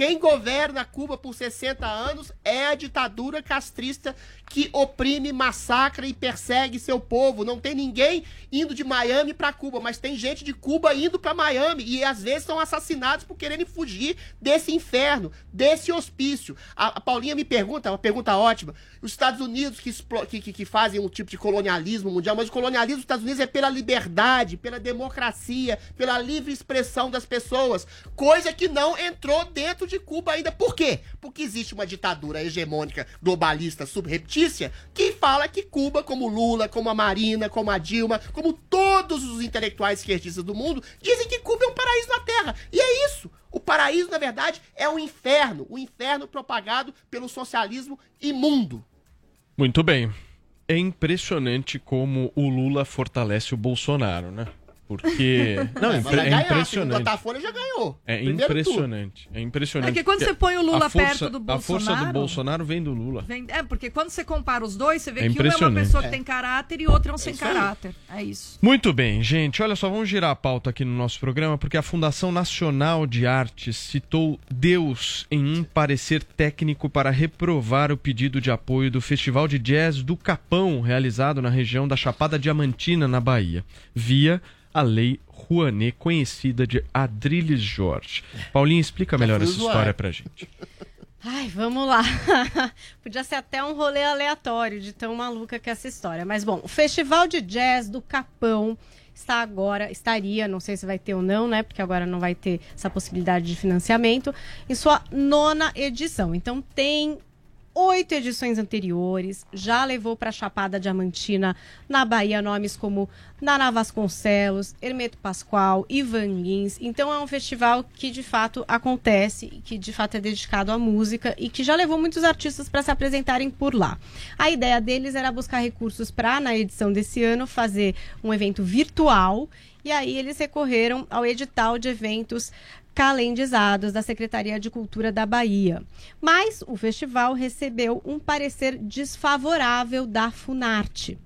Quem governa Cuba por 60 anos é a ditadura castrista que oprime, massacra e persegue seu povo. Não tem ninguém indo de Miami para Cuba, mas tem gente de Cuba indo para Miami e às vezes são assassinados por quererem fugir desse inferno, desse hospício. A, a Paulinha me pergunta, uma pergunta ótima. Os Estados Unidos que, que, que- fazem um tipo de colonialismo mundial, mas o colonialismo dos Estados Unidos é pela liberdade, pela democracia, pela livre expressão das pessoas, coisa que não entrou dentro de Cuba ainda. Por quê? Porque existe uma ditadura hegemônica, globalista, subreptícia, que fala que Cuba, como Lula, como a Marina, como a Dilma, como todos os intelectuais esquerdistas do mundo, dizem que Cuba é um paraíso na Terra. E é isso. O paraíso, na verdade, é o inferno. O inferno propagado pelo socialismo imundo. Muito bem. É impressionante como o Lula fortalece o Bolsonaro, né? Porque. Não, é, impre- é ganhar, segundo impressionante. Datafolha já ganhou. É Primeiro impressionante. É impressionante. É que quando porque você põe o Lula a força- perto do A força do Bolsonaro- Bolsonaro vem do Lula. Vem- É, porque quando você compara os dois, você vê É que um é uma pessoa que É. tem caráter e outro é um sem caráter. É isso. Muito bem, gente. Olha só, vamos girar a pauta aqui no nosso programa, porque a Fundação Nacional de Artes citou Deus em um parecer técnico para reprovar o pedido de apoio do Festival de Jazz do Capão, realizado na região da Chapada Diamantina, na Bahia, via a Lei Rouanet, conhecida de Adrilles Jorge. Paulinho, explica melhor essa história pra gente. Ai, vamos lá. Podia ser até um rolê aleatório de tão maluca que é essa história. Mas bom, o Festival de Jazz do Capão está agora, estaria, não sei se vai ter ou não, né? Porque agora não vai ter essa possibilidade de financiamento, em sua nona edição. Então tem oito edições anteriores, já levou para a Chapada Diamantina, na Bahia, nomes como Naná Vasconcelos, Hermeto Pascoal, Ivan Lins. Então é um festival que de fato acontece, que de fato é dedicado à música e que já levou muitos artistas para se apresentarem por lá. A ideia deles era buscar recursos para, na edição desse ano, fazer um evento virtual. E aí eles recorreram ao edital de eventos calendizados da Secretaria de Cultura da Bahia. Mas o festival recebeu um parecer desfavorável da Funarte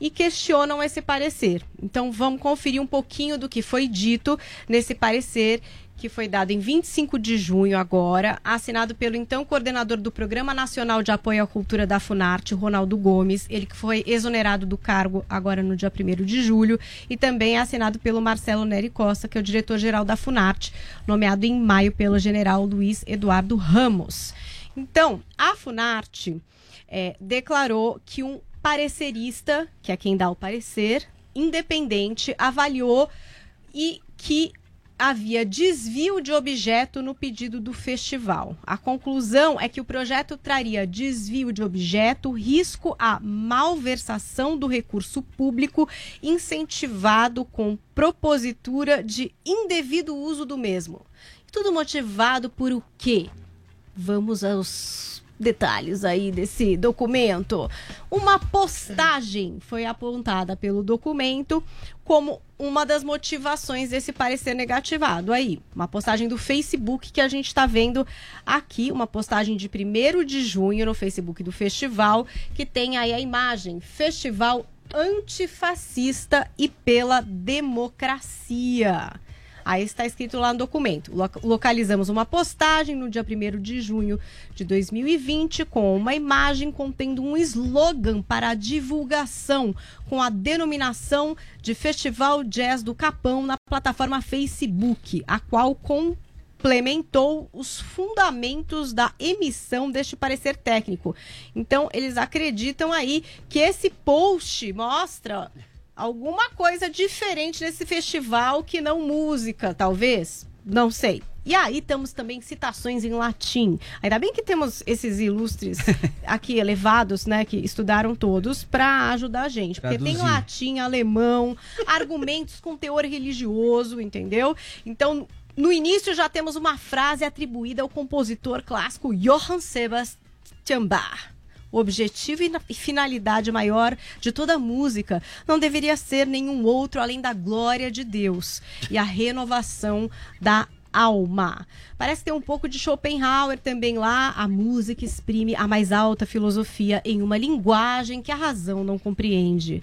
e questionam esse parecer. Então vamos conferir um pouquinho do que foi dito nesse parecer que foi dado em 25 de junho agora, assinado pelo então coordenador do Programa Nacional de Apoio à Cultura da Funarte, Ronaldo Gomes, ele que foi exonerado do cargo agora no dia 1 de julho, e também é assinado pelo Marcelo Neri Costa, que é o diretor-geral da Funarte, nomeado em maio pelo general Luiz Eduardo Ramos. Então, a Funarte eh, declarou que um parecerista, que é quem dá o parecer, independente, avaliou e que havia desvio de objeto no pedido do festival. A conclusão é que o projeto traria desvio de objeto, risco à malversação do recurso público, incentivado com propositura de indevido uso do mesmo. Tudo motivado por o quê? Vamos aos detalhes aí desse documento. Uma postagem foi apontada pelo documento como uma das motivações desse parecer negativado aí. Uma postagem do Facebook que a gente está vendo aqui, uma postagem de 1 de junho no Facebook do festival, que tem aí a imagem Festival Antifascista e pela Democracia. Aí está escrito lá no documento. Lo- Localizamos uma postagem no dia 1 de junho de 2020 com uma imagem contendo um slogan para a divulgação com a denominação de Festival Jazz do Capão na plataforma Facebook, a qual complementou os fundamentos da emissão deste parecer técnico. Então, eles acreditam aí que esse post mostra alguma coisa diferente nesse festival que não música, talvez. Não sei. E aí temos também citações em latim. Ainda bem que temos esses ilustres aqui elevados, né, que estudaram todos para ajudar a gente, porque tem Traduzir. latim, alemão, argumentos com teor religioso, entendeu? Então, no início já temos uma frase atribuída ao compositor clássico Johann Sebastian Bach. O objetivo e na- finalidade maior de toda a música não deveria ser nenhum outro além da glória de Deus e a renovação da alma. Parece ter um pouco de Schopenhauer também lá. A música exprime a mais alta filosofia em uma linguagem que a razão não compreende.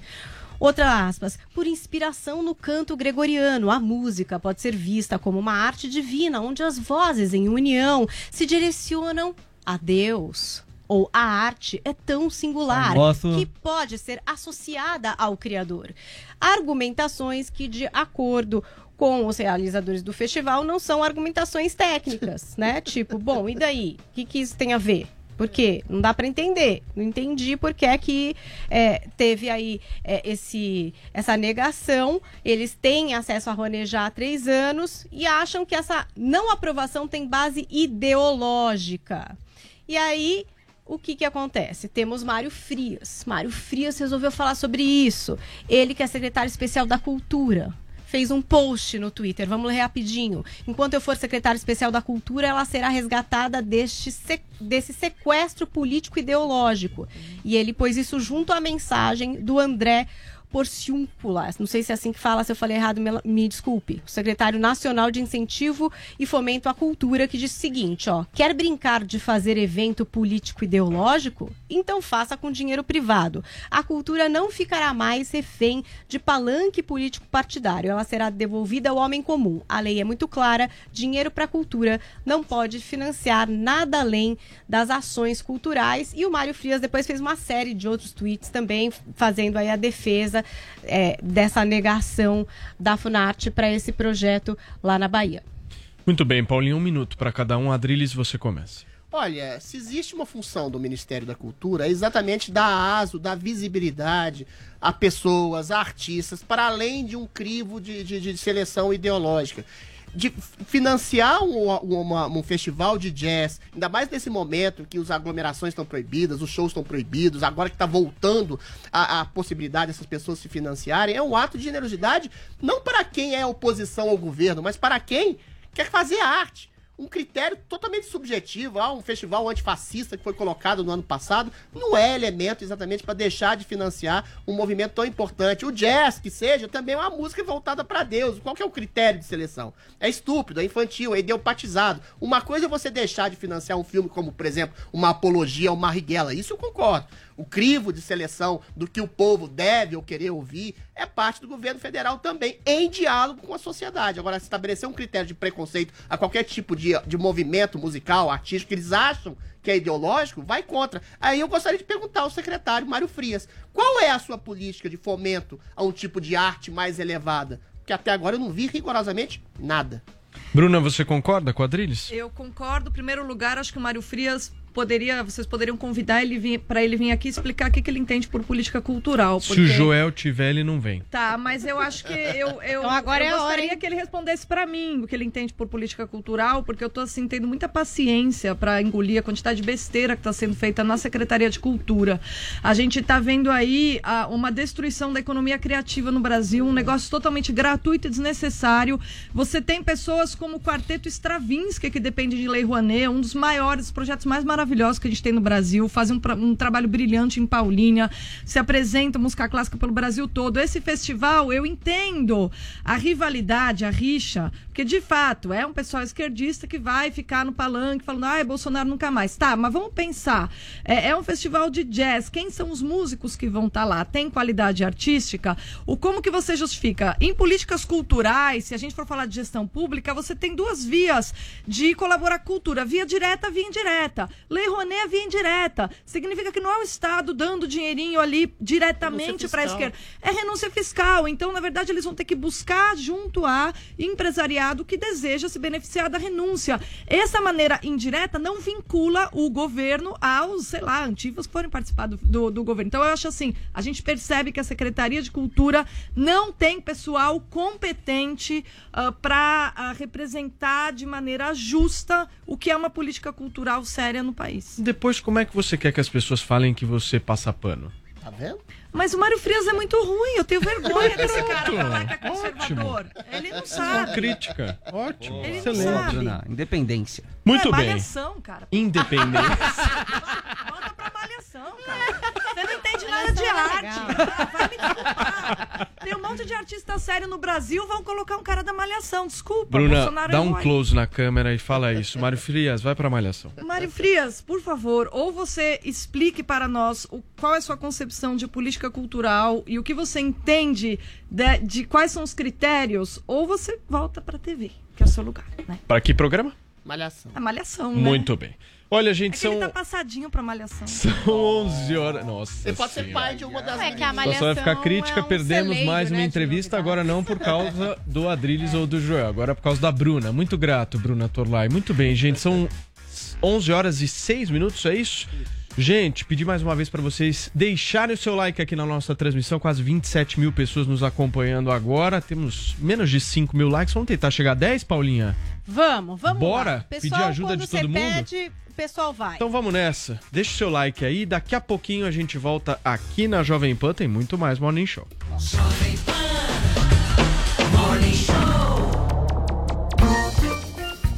Outra aspas, por inspiração no canto gregoriano, a música pode ser vista como uma arte divina, onde as vozes em união se direcionam a Deus. Ou a arte é tão singular Gosto. que pode ser associada ao Criador. Argumentações que, de acordo com os realizadores do festival, não são argumentações técnicas, né? Tipo, bom, e daí? O que, que isso tem a ver? Por quê? Não dá para entender. Não entendi por que é que é, teve aí é, esse, essa negação. Eles têm acesso a Ronejar há três anos e acham que essa não aprovação tem base ideológica. E aí, o que, que acontece? Temos Mário Frias. Mário Frias resolveu falar sobre isso. Ele, que é secretário especial da Cultura, fez um post no Twitter. Vamos ler rapidinho. Enquanto eu for secretário especial da Cultura, ela será resgatada deste se- desse sequestro político ideológico. E ele pôs isso junto à mensagem do André Porciúncula. Não sei se é assim que fala, se eu falei errado, me, me desculpe. O secretário nacional de Incentivo e Fomento à Cultura, que diz o seguinte, ó. Quer brincar de fazer evento político ideológico? Então faça com dinheiro privado. A cultura não ficará mais refém de palanque político partidário. Ela será devolvida ao homem comum. A lei é muito clara. Dinheiro para cultura não pode financiar nada além das ações culturais. E o Mário Frias depois fez uma série de outros tweets também fazendo aí a defesa é, dessa negação da Funarte para esse projeto lá na Bahia. Muito bem, Paulinho, um minuto para cada um. Adriles, você começa. Olha, se existe uma função do Ministério da Cultura, é exatamente dar aso, dar visibilidade a pessoas, a artistas, para além de um crivo de, de- de seleção ideológica. De financiar um, uma- um festival de jazz, ainda mais nesse momento que as aglomerações estão proibidas, os shows estão proibidos, agora que está voltando a, a possibilidade dessas pessoas se financiarem, é um ato de generosidade não para quem é oposição ao governo, mas para quem quer fazer arte um critério totalmente subjetivo. Ah, um festival antifascista que foi colocado no ano passado não é elemento exatamente para deixar de financiar um movimento tão importante. O jazz, que seja, também é uma música voltada para Deus. Qual que é o critério de seleção? É estúpido, é infantil, é ideopatizado. Uma coisa é você deixar de financiar um filme como, por exemplo, uma apologia ao Marighella. Isso eu concordo. O crivo de seleção do que o povo deve ou querer ouvir, é parte do governo federal também, em diálogo com a sociedade. Agora, estabelecer um critério de preconceito a qualquer tipo de, de movimento musical, artístico, que eles acham que é ideológico, vai contra. Aí eu gostaria de perguntar ao secretário Mário Frias, qual é a sua política de fomento a um tipo de arte mais elevada? Porque até agora eu não vi rigorosamente nada. Bruna, você concorda com a Adriles? Eu concordo. Em primeiro lugar, acho que o Mário Frias poderia, vocês poderiam convidar ele para ele vir aqui explicar o que, que ele entende por política cultural. Se o Joel tiver, ele não vem. Tá, mas eu acho que eu, eu, Então agora eu é a hora, gostaria hein? que ele respondesse pra mim o que ele entende por política cultural, porque eu tô assim tendo muita paciência pra engolir a quantidade de besteira que tá sendo feita na Secretaria de Cultura. A gente tá vendo aí ah, uma destruição da economia criativa no Brasil, um negócio totalmente gratuito e desnecessário. Você tem pessoas como o Quarteto Stravinsky, que depende de Lei Rouanet, um dos maiores projetos mais maravilhosos que a gente tem no Brasil, fazem um, um trabalho brilhante em Paulínia, se apresenta música clássica pelo Brasil todo. Esse festival, eu entendo a rivalidade, a rixa, porque de fato é um pessoal esquerdista que vai ficar no palanque falando, ai, Bolsonaro nunca mais. Tá, mas vamos pensar. É, é um festival de jazz. Quem são os músicos que vão estar lá? Tem qualidade artística? O como que você justifica? Em políticas culturais, se a gente for falar de gestão pública, você tem duas vias de colaborar com cultura: via direta, via indireta. Lei Rouanet é via indireta. Significa que não é o Estado dando dinheirinho ali diretamente para a esquerda. É renúncia fiscal. Então, na verdade, eles vão ter que buscar junto a empresariado que deseja se beneficiar da renúncia. Essa maneira indireta não vincula o governo aos, sei lá, antigos que forem participar do, do, do governo. Então, eu acho assim, a gente percebe que a Secretaria de Cultura não tem pessoal competente para representar de maneira justa o que é uma política cultural séria no país. Depois, como é que você quer que as pessoas falem que você passa pano? Tá vendo? Mas o Mário Frias é muito ruim, eu tenho vergonha desse cara falar que é conservador. Ele não Uma sabe. crítica. Ótimo. Ele não Excelente. sabe. Bruna, independência. Muito é bem. malhação, cara. Independente. Volta pra malhação, cara. Você não entende nada de arte. Ah, vai me desculpar. Tem um monte de artista sério no Brasil, vão colocar um cara da malhação. Desculpa, Bruna, Bolsonaro dá é um ruim. close na câmera e fala isso. Mário Frias, vai pra malhação. Mário Frias, por favor, ou você explique para nós o, qual é a sua concepção de política cultural e o que você entende de, de quais são os critérios, ou você volta para a TV, que é o seu lugar, né? Para que programa? Malhação. A malhação, né? Muito bem. Olha, gente, É que são, ele tá passadinho pra malhação. são 11 horas. Nossa. Você pode ser pai de uma das É que a situação vai ficar Malhação crítica, é um perdemos celeiro, mais uma né, de entrevista, agora não por causa do Adriles ou do Joel, agora por causa da Bruna. Muito grato, Bruna Torlai. Muito bem, gente, são 11 horas e 6 minutos, é isso? Gente, pedi mais uma vez para vocês deixarem o seu like aqui na nossa transmissão. Quase 27 mil pessoas nos acompanhando agora. Temos menos de 5 mil likes. Vamos tentar chegar a 10, Paulinha? Vamos, vamos Bora? lá. Pedir ajuda de todo mundo? pede, o pessoal vai. Então vamos nessa. Deixa o seu like aí. Daqui a pouquinho a gente volta aqui na Jovem Pan. Tem muito mais Morning Show.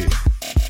Yeah.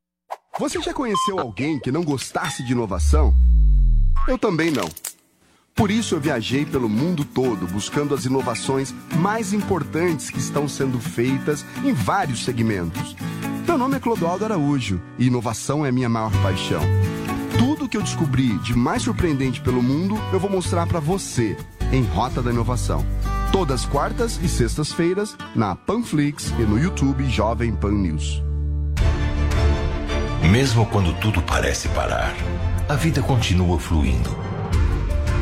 Você já conheceu alguém que não gostasse de inovação? Eu também não. Por isso eu viajei pelo mundo todo buscando as inovações mais importantes que estão sendo feitas em vários segmentos. Meu nome é Clodoaldo Araújo e inovação é minha maior paixão. Tudo que eu descobri de mais surpreendente pelo mundo eu vou mostrar para você em Rota da Inovação. Todas quartas e sextas-feiras na Panflix e no YouTube Jovem Pan News. Mesmo quando tudo parece parar, a vida continua fluindo.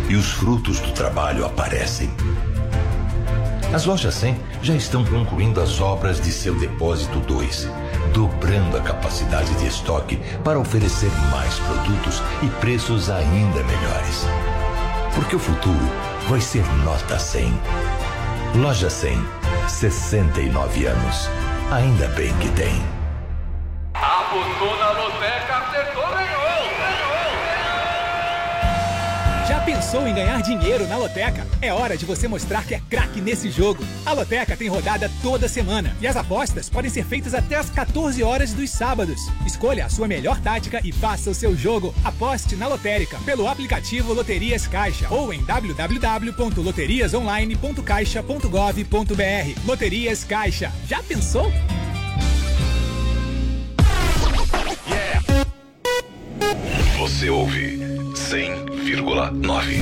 e os frutos do trabalho aparecem. As lojas 100 já estão concluindo as obras de seu depósito 2, dobrando a capacidade de estoque para oferecer mais produtos e preços ainda melhores. Porque o futuro vai ser nota 100. Loja 100, 69 anos. Ainda bem que tem. Apostou na loteca, acertou, ganhou! Já pensou em ganhar dinheiro na loteca? É hora de você mostrar que é craque nesse jogo. A loteca tem rodada toda semana e as apostas podem ser feitas até às 14 horas dos sábados. Escolha a sua melhor tática e faça o seu jogo. Aposte na lotérica pelo aplicativo Loterias Caixa ou em www.loteriasonline.caixa.gov.br. Loterias Caixa. Já pensou? Você ouve 100,9.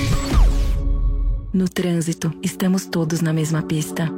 No trânsito, estamos todos na mesma pista.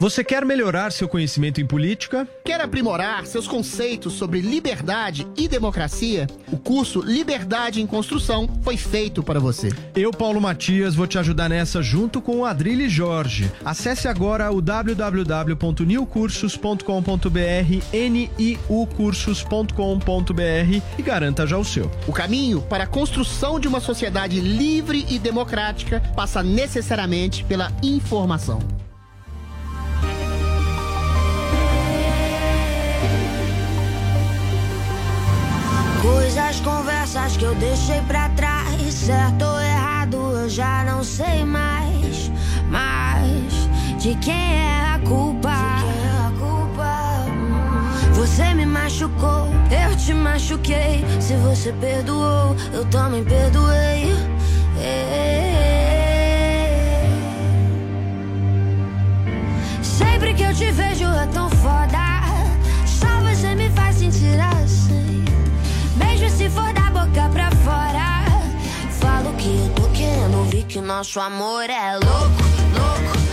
Você quer melhorar seu conhecimento em política? Quer aprimorar seus conceitos sobre liberdade e democracia? O curso Liberdade em Construção foi feito para você. Eu, Paulo Matias, vou te ajudar nessa junto com o Adrilho Jorge. Acesse agora o www.niucursos.com.br, niucursos.com.br e garanta já o seu. O caminho para a construção de uma sociedade livre e democrática passa necessariamente pela informação. Coisas, conversas que eu deixei pra trás. Certo ou errado, eu já não sei mais. Mas de quem é a culpa? Você me machucou, eu te machuquei. Se você perdoou, eu também perdoei. Sempre que eu te vejo é tão foda. Só você me faz sentir assim. Se for da boca pra fora. Falo que eu tô querendo ouvir que nosso amor é louco, louco,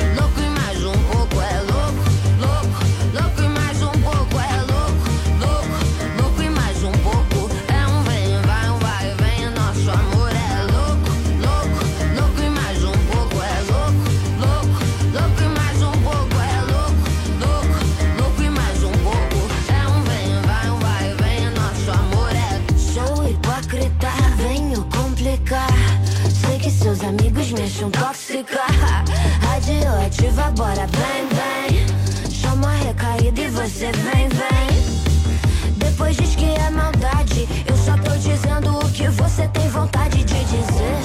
Radioativa, bora, vem, vem. Chama a recaída e você vem, vem. Depois diz que é maldade. Eu só tô dizendo o que você tem vontade de dizer.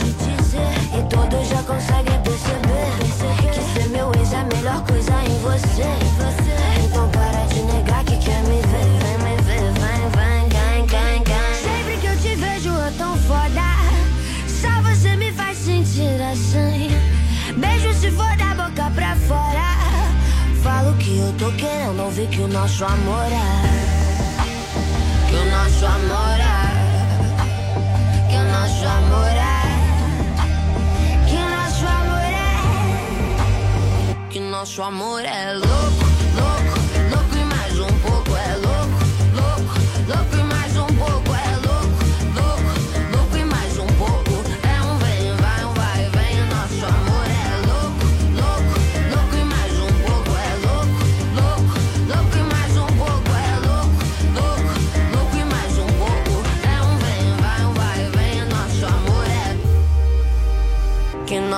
E todos já conseguem perceber. Que ser meu ex é a melhor coisa em você. Querendo ouvir que o nosso amor é. Que o nosso amor é. Que o nosso amor é. Que o nosso amor é. Que nosso amor é louco, louco, louco e mais um pouco é louco, louco, louco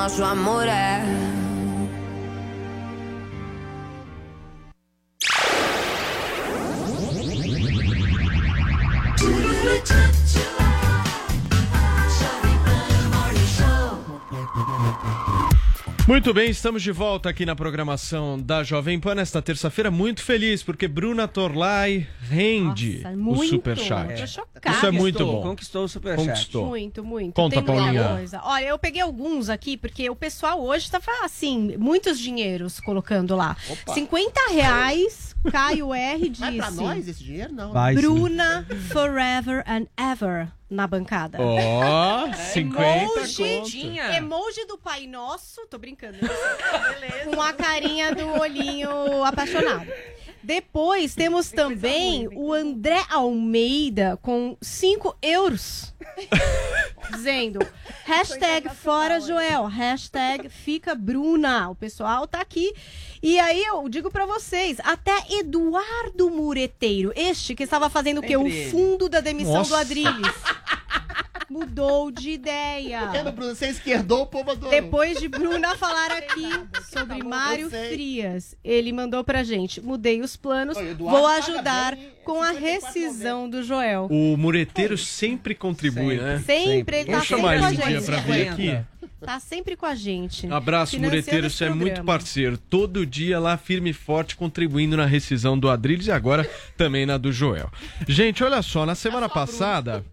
nosso amor é. Muito bem, estamos de volta aqui na programação da Jovem Pan nesta terça-feira. Muito feliz porque Bruna Torlai rende Nossa, o muito. superchat. Tô chocada. Isso é muito bom. conquistou o superchat. Conquistou. Muito, muito. Conta, Tem muita Paulinha. coisa. Olha, eu peguei alguns aqui, porque o pessoal hoje tava, assim, muitos dinheiros colocando lá. Opa. 50 reais, Caio R disse. Vai pra nós esse dinheiro? Não. Vai, sim. Bruna Forever and Ever na bancada. Ó, 50 emoji, emoji do Pai Nosso, tô brincando. Com a carinha do olhinho apaixonado. Depois temos também o André Almeida com 5 euros. Dizendo, hashtag fora Joel, hashtag fica Bruna. O pessoal tá aqui. E aí eu digo pra vocês, até Eduardo Mureteiro, este que estava fazendo o quê? O fundo da demissão Nossa. do Adrilles. Mudou de ideia. Vendo, Bruno? Você esquerdou, o povo adorou. Depois de Bruna falar aqui sobre Mário eu sei. Frias, ele mandou pra gente: mudei os planos, vou ajudar com a rescisão do Joel. O mureteiro sempre contribui, né? Sempre, ele tá Vamos chamar sempre ele com um a dia gente. pra vir aqui. Tá sempre com a gente. Abraço, Mureteiro, você é muito parceiro. Todo dia lá, firme e forte, contribuindo na rescisão do Adrilles e agora também na do Joel. Gente, olha só, na semana passada.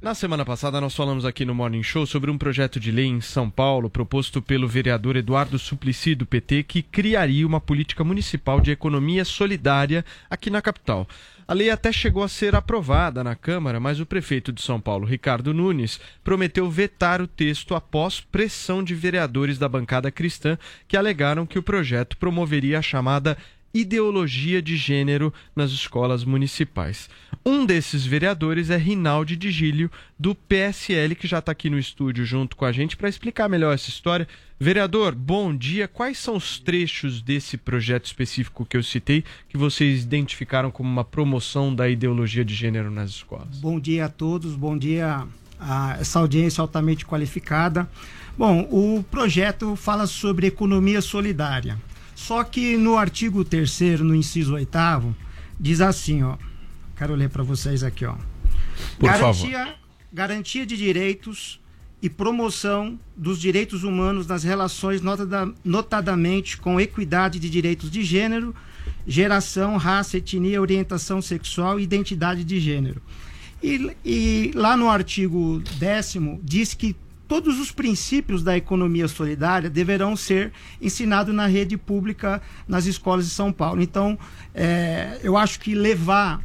Na semana passada, nós falamos aqui no Morning Show sobre um projeto de lei em São Paulo proposto pelo vereador Eduardo Suplicy, do PT, que criaria uma política municipal de economia solidária aqui na capital. A lei até chegou a ser aprovada na Câmara, mas o prefeito de São Paulo, Ricardo Nunes, prometeu vetar o texto após pressão de vereadores da bancada cristã que alegaram que o projeto promoveria a chamada ideologia de gênero nas escolas municipais. Um desses vereadores é Rinaldi de Gílio, do PSL, que já está aqui no estúdio junto com a gente para explicar melhor essa história. Vereador, bom dia. Quais são os trechos desse projeto específico que eu citei que vocês identificaram como uma promoção da ideologia de gênero nas escolas? Bom dia a todos, bom dia a essa audiência altamente qualificada. Bom, o projeto fala sobre economia solidária. Só que no artigo 3 no inciso 8 diz assim, ó. Quero ler para vocês aqui, ó. Por garantia, garantia de direitos e promoção dos direitos humanos nas relações notada- notadamente com equidade de direitos de gênero, geração, raça, etnia, orientação sexual e identidade de gênero. E, e lá no artigo 10 diz que todos os princípios da economia solidária deverão ser ensinados na rede pública nas escolas de São Paulo. Então, é, eu acho que levar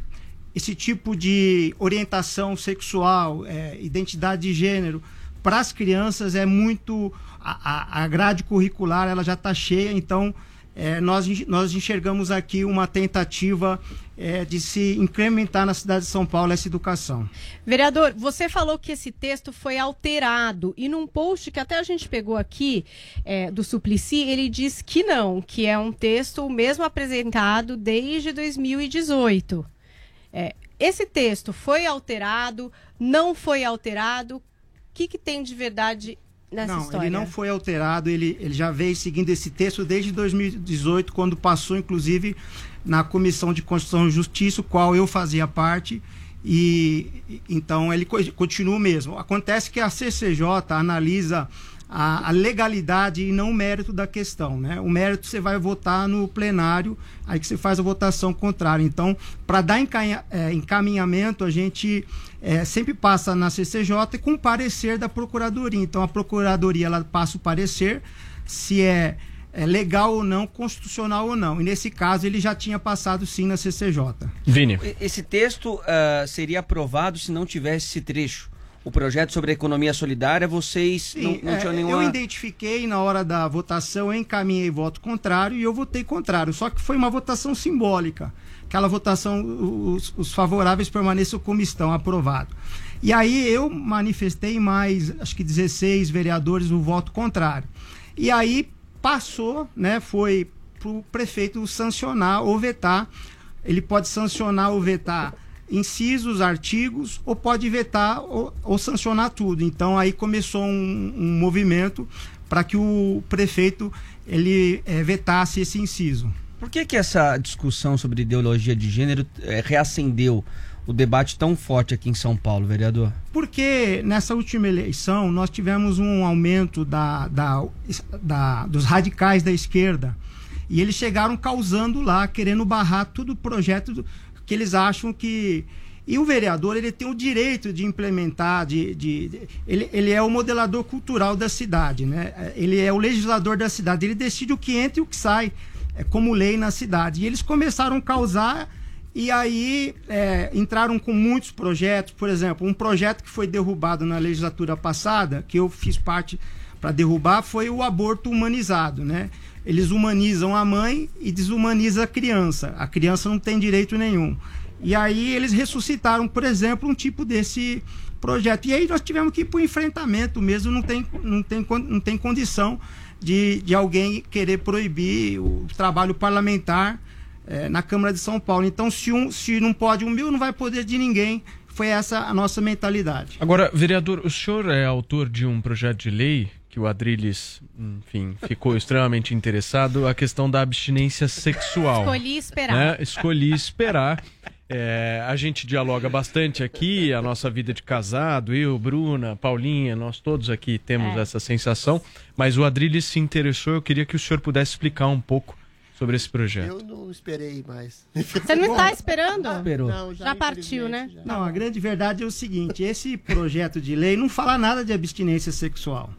esse tipo de orientação sexual, é, identidade de gênero para as crianças é muito a, a- a grade curricular ela já está cheia, então é, nós, nós enxergamos aqui uma tentativa é, de se incrementar na cidade de São Paulo essa educação. Vereador, você falou que esse texto foi alterado e num post que até a gente pegou aqui é, do Suplicy, ele diz que não, que é um texto mesmo apresentado desde 2018. É, esse texto foi alterado, não foi alterado? O que, que tem de verdade nessa não, história? ele não foi alterado, ele, ele já veio seguindo esse texto desde 2018, quando passou, inclusive, na Comissão de Constituição e Justiça, o qual eu fazia parte, e então ele co- continua o mesmo. Acontece que a CCJ analisa a, a legalidade e não o mérito da questão, né? O mérito você vai votar no plenário, aí que você faz a votação contrária. Então, para dar eh, encaminhamento, a gente eh, sempre passa na CCJ com parecer da Procuradoria. Então, a Procuradoria ela passa o parecer se é, é legal ou não, constitucional ou não. E nesse caso, ele já tinha passado sim na CCJ. Vini. Esse texto ah, seria aprovado se não tivesse esse trecho. O projeto sobre a economia solidária, vocês não, Sim, não é, tinham Eu nenhuma. identifiquei na hora da votação, eu encaminhei voto contrário e eu votei contrário. Só que foi uma votação simbólica. Aquela votação, os, os favoráveis permaneçam como estão, aprovado. E aí eu manifestei mais, acho que 16 vereadores o voto contrário. E aí passou, né? Foi para o prefeito sancionar ou vetar. Ele pode sancionar ou vetar incisos, artigos, ou pode vetar ou, ou sancionar tudo. Então aí começou um, um movimento para que o prefeito ele eh, vetasse esse inciso. Por que, que essa discussão sobre ideologia de gênero eh, reacendeu o debate tão forte aqui em São Paulo, vereador? Porque nessa última eleição nós tivemos um aumento da, da, da, dos radicais da esquerda. E eles chegaram causando lá, querendo barrar todo o projeto que eles acham que. E o vereador ele tem o direito de implementar, de, de, de- ele, ele é o modelador cultural da cidade, né? Ele é o legislador da cidade, ele decide o que entra e o que sai é, como lei na cidade. E eles começaram a causar e aí é, entraram com muitos projetos, por exemplo, um projeto que foi derrubado na legislatura passada, que eu fiz parte para derrubar, foi o aborto humanizado, né? Eles humanizam a mãe e desumanizam a criança. A criança não tem direito nenhum. E aí eles ressuscitaram, por exemplo, um tipo desse projeto. E aí nós tivemos que ir para o enfrentamento mesmo, não tem, não tem, não tem condição de, de alguém querer proibir o trabalho parlamentar eh, na Câmara de São Paulo. Então, se, um, se não pode um mil, não vai poder de ninguém. Foi essa a nossa mentalidade. Agora, vereador, o senhor é autor de um projeto de lei que o Adriles, enfim, ficou extremamente interessado, a questão da abstinência sexual. Escolhi esperar. né? Escolhi esperar. É, a gente dialoga bastante aqui, a nossa vida de casado, eu, Bruna, Paulinha, nós todos aqui temos É. essa sensação, mas o Adriles se interessou, eu queria que o senhor pudesse explicar um pouco sobre esse projeto. Eu não esperei mais. Você não está esperando? Esperou. Não, Já partiu, né? Não, a grande verdade é o seguinte: esse projeto de lei não fala nada de abstinência sexual.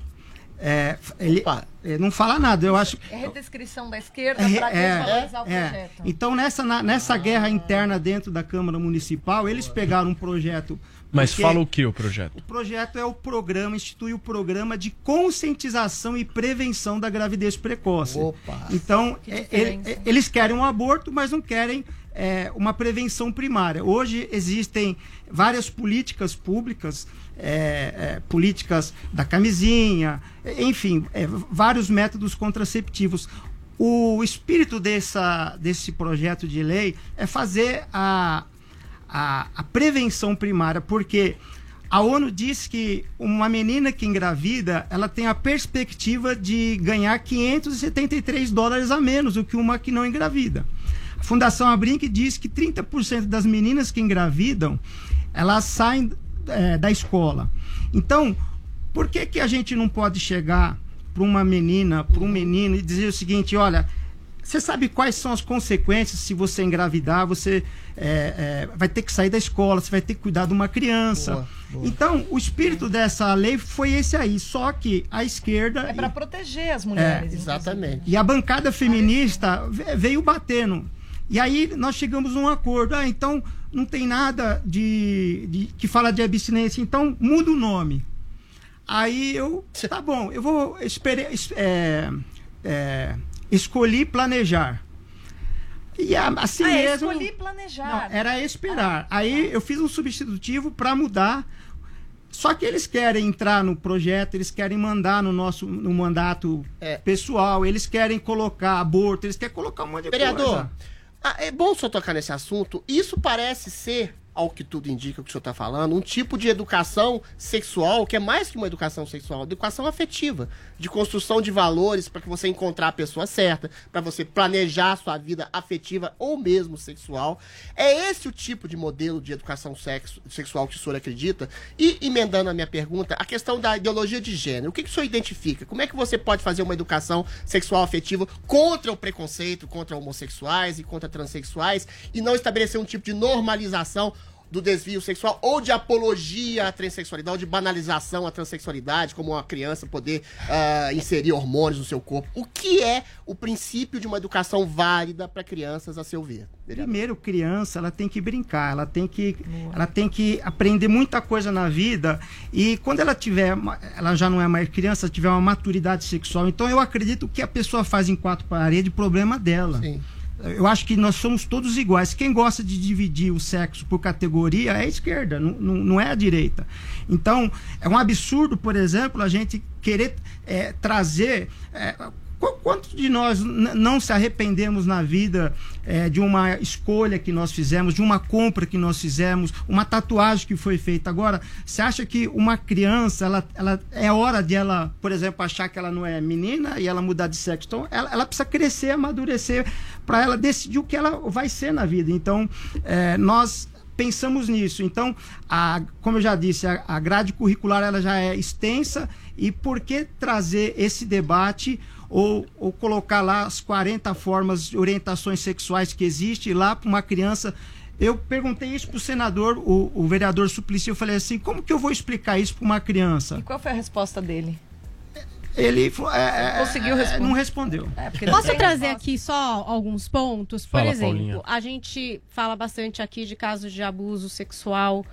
É, ele, é, não fala nada. Eu acho. É redescrição da esquerda É, para é, desvalorizar o é. projeto. Então, nessa, na- nessa guerra interna dentro da Câmara Municipal, eles pegaram um projeto. Mas fala o que o projeto? O projeto é o programa, institui o programa de conscientização e prevenção da gravidez precoce. Então, é, diferença. é, eles querem um aborto, mas não querem é, uma prevenção primária. Hoje existem várias políticas públicas, é, é, políticas da camisinha, enfim, é, vários métodos contraceptivos. O espírito dessa, desse projeto de lei é fazer a, a, a prevenção primária, porque a ONU diz que uma menina que engravida, ela tem a perspectiva de ganhar 573 dólares a menos do que uma que não engravida. A Fundação Abrinq diz que 30% das meninas que engravidam, elas saem eh, da escola. Então, por que, que a gente não pode chegar para uma menina, para um menino e dizer o seguinte, olha, você sabe quais são as consequências se você engravidar? Você é, é, vai ter que sair da escola, você vai ter que cuidar de uma criança. Boa, boa. Então, o espírito dessa lei foi esse aí. Só que a esquerda. É para proteger as mulheres. É, inclusive. E a bancada feminista ve- veio batendo. E aí nós chegamos num acordo. Ah, então não tem nada de, de- que fala de abstinência, então muda o nome. Aí eu, tá bom, eu vou esperar, é, é, escolhi planejar. E assim ah, é, mesmo. escolhi planejar. Não, era esperar. Aí eu fiz um substitutivo para mudar. Só que eles querem entrar no projeto, eles querem mandar no nosso no mandato pessoal, eles querem colocar aborto, eles querem colocar um monte de Vereador, coisa. Ah, é bom o senhor tocar nesse assunto. Isso parece ser, ao que tudo indica o que o senhor está falando, um tipo de educação sexual que é mais que uma educação sexual, educação afetiva, de construção de valores para que você encontrar a pessoa certa, para você planejar a sua vida afetiva ou mesmo sexual. É esse o tipo de modelo de educação sexo- sexual que o senhor acredita? E emendando a minha pergunta, a questão da ideologia de gênero. O que, que o senhor identifica? Como é que você pode fazer uma educação sexual afetiva contra o preconceito, contra homossexuais e contra transexuais e não estabelecer um tipo de normalização do desvio sexual ou de apologia à transexualidade, ou de banalização à transexualidade, como uma criança poder ah, inserir hormônios no seu corpo. O que é o princípio de uma educação válida para crianças, a seu ver? vereador? Primeiro, criança, ela tem que brincar, ela tem que, ela tem que aprender muita coisa na vida e quando ela tiver, ela já não é mais criança, tiver uma maturidade sexual, então eu acredito que a pessoa faz em quatro paredes, problema dela. Eu acho que nós somos todos iguais. Quem gosta de dividir o sexo por categoria é a esquerda, não, não, não é a direita. Então, é um absurdo, por exemplo, a gente querer é, trazer. é, Quantos de nós não se arrependemos na vida é, de uma escolha que nós fizemos, de uma compra que nós fizemos, uma tatuagem que foi feita? Agora, você acha que uma criança, ela, ela é hora de ela, por exemplo, achar que ela não é menina e ela mudar de sexo? Então, ela, ela precisa crescer, amadurecer para ela decidir o que ela vai ser na vida. Então, é, nós pensamos nisso. Então, a, como eu já disse, a, a grade curricular ela já é extensa e por que trazer esse debate ou, ou colocar lá as 40 formas de orientações sexuais que existem lá para uma criança eu perguntei isso para o senador, o vereador Suplicy, eu falei assim, como que eu vou explicar isso para uma criança? E qual foi a resposta dele? Ele é, conseguiu responder. não respondeu. É, Posso trazer aqui só alguns pontos? Por Fala, exemplo, Paulinha. a gente fala bastante aqui de casos de abuso sexual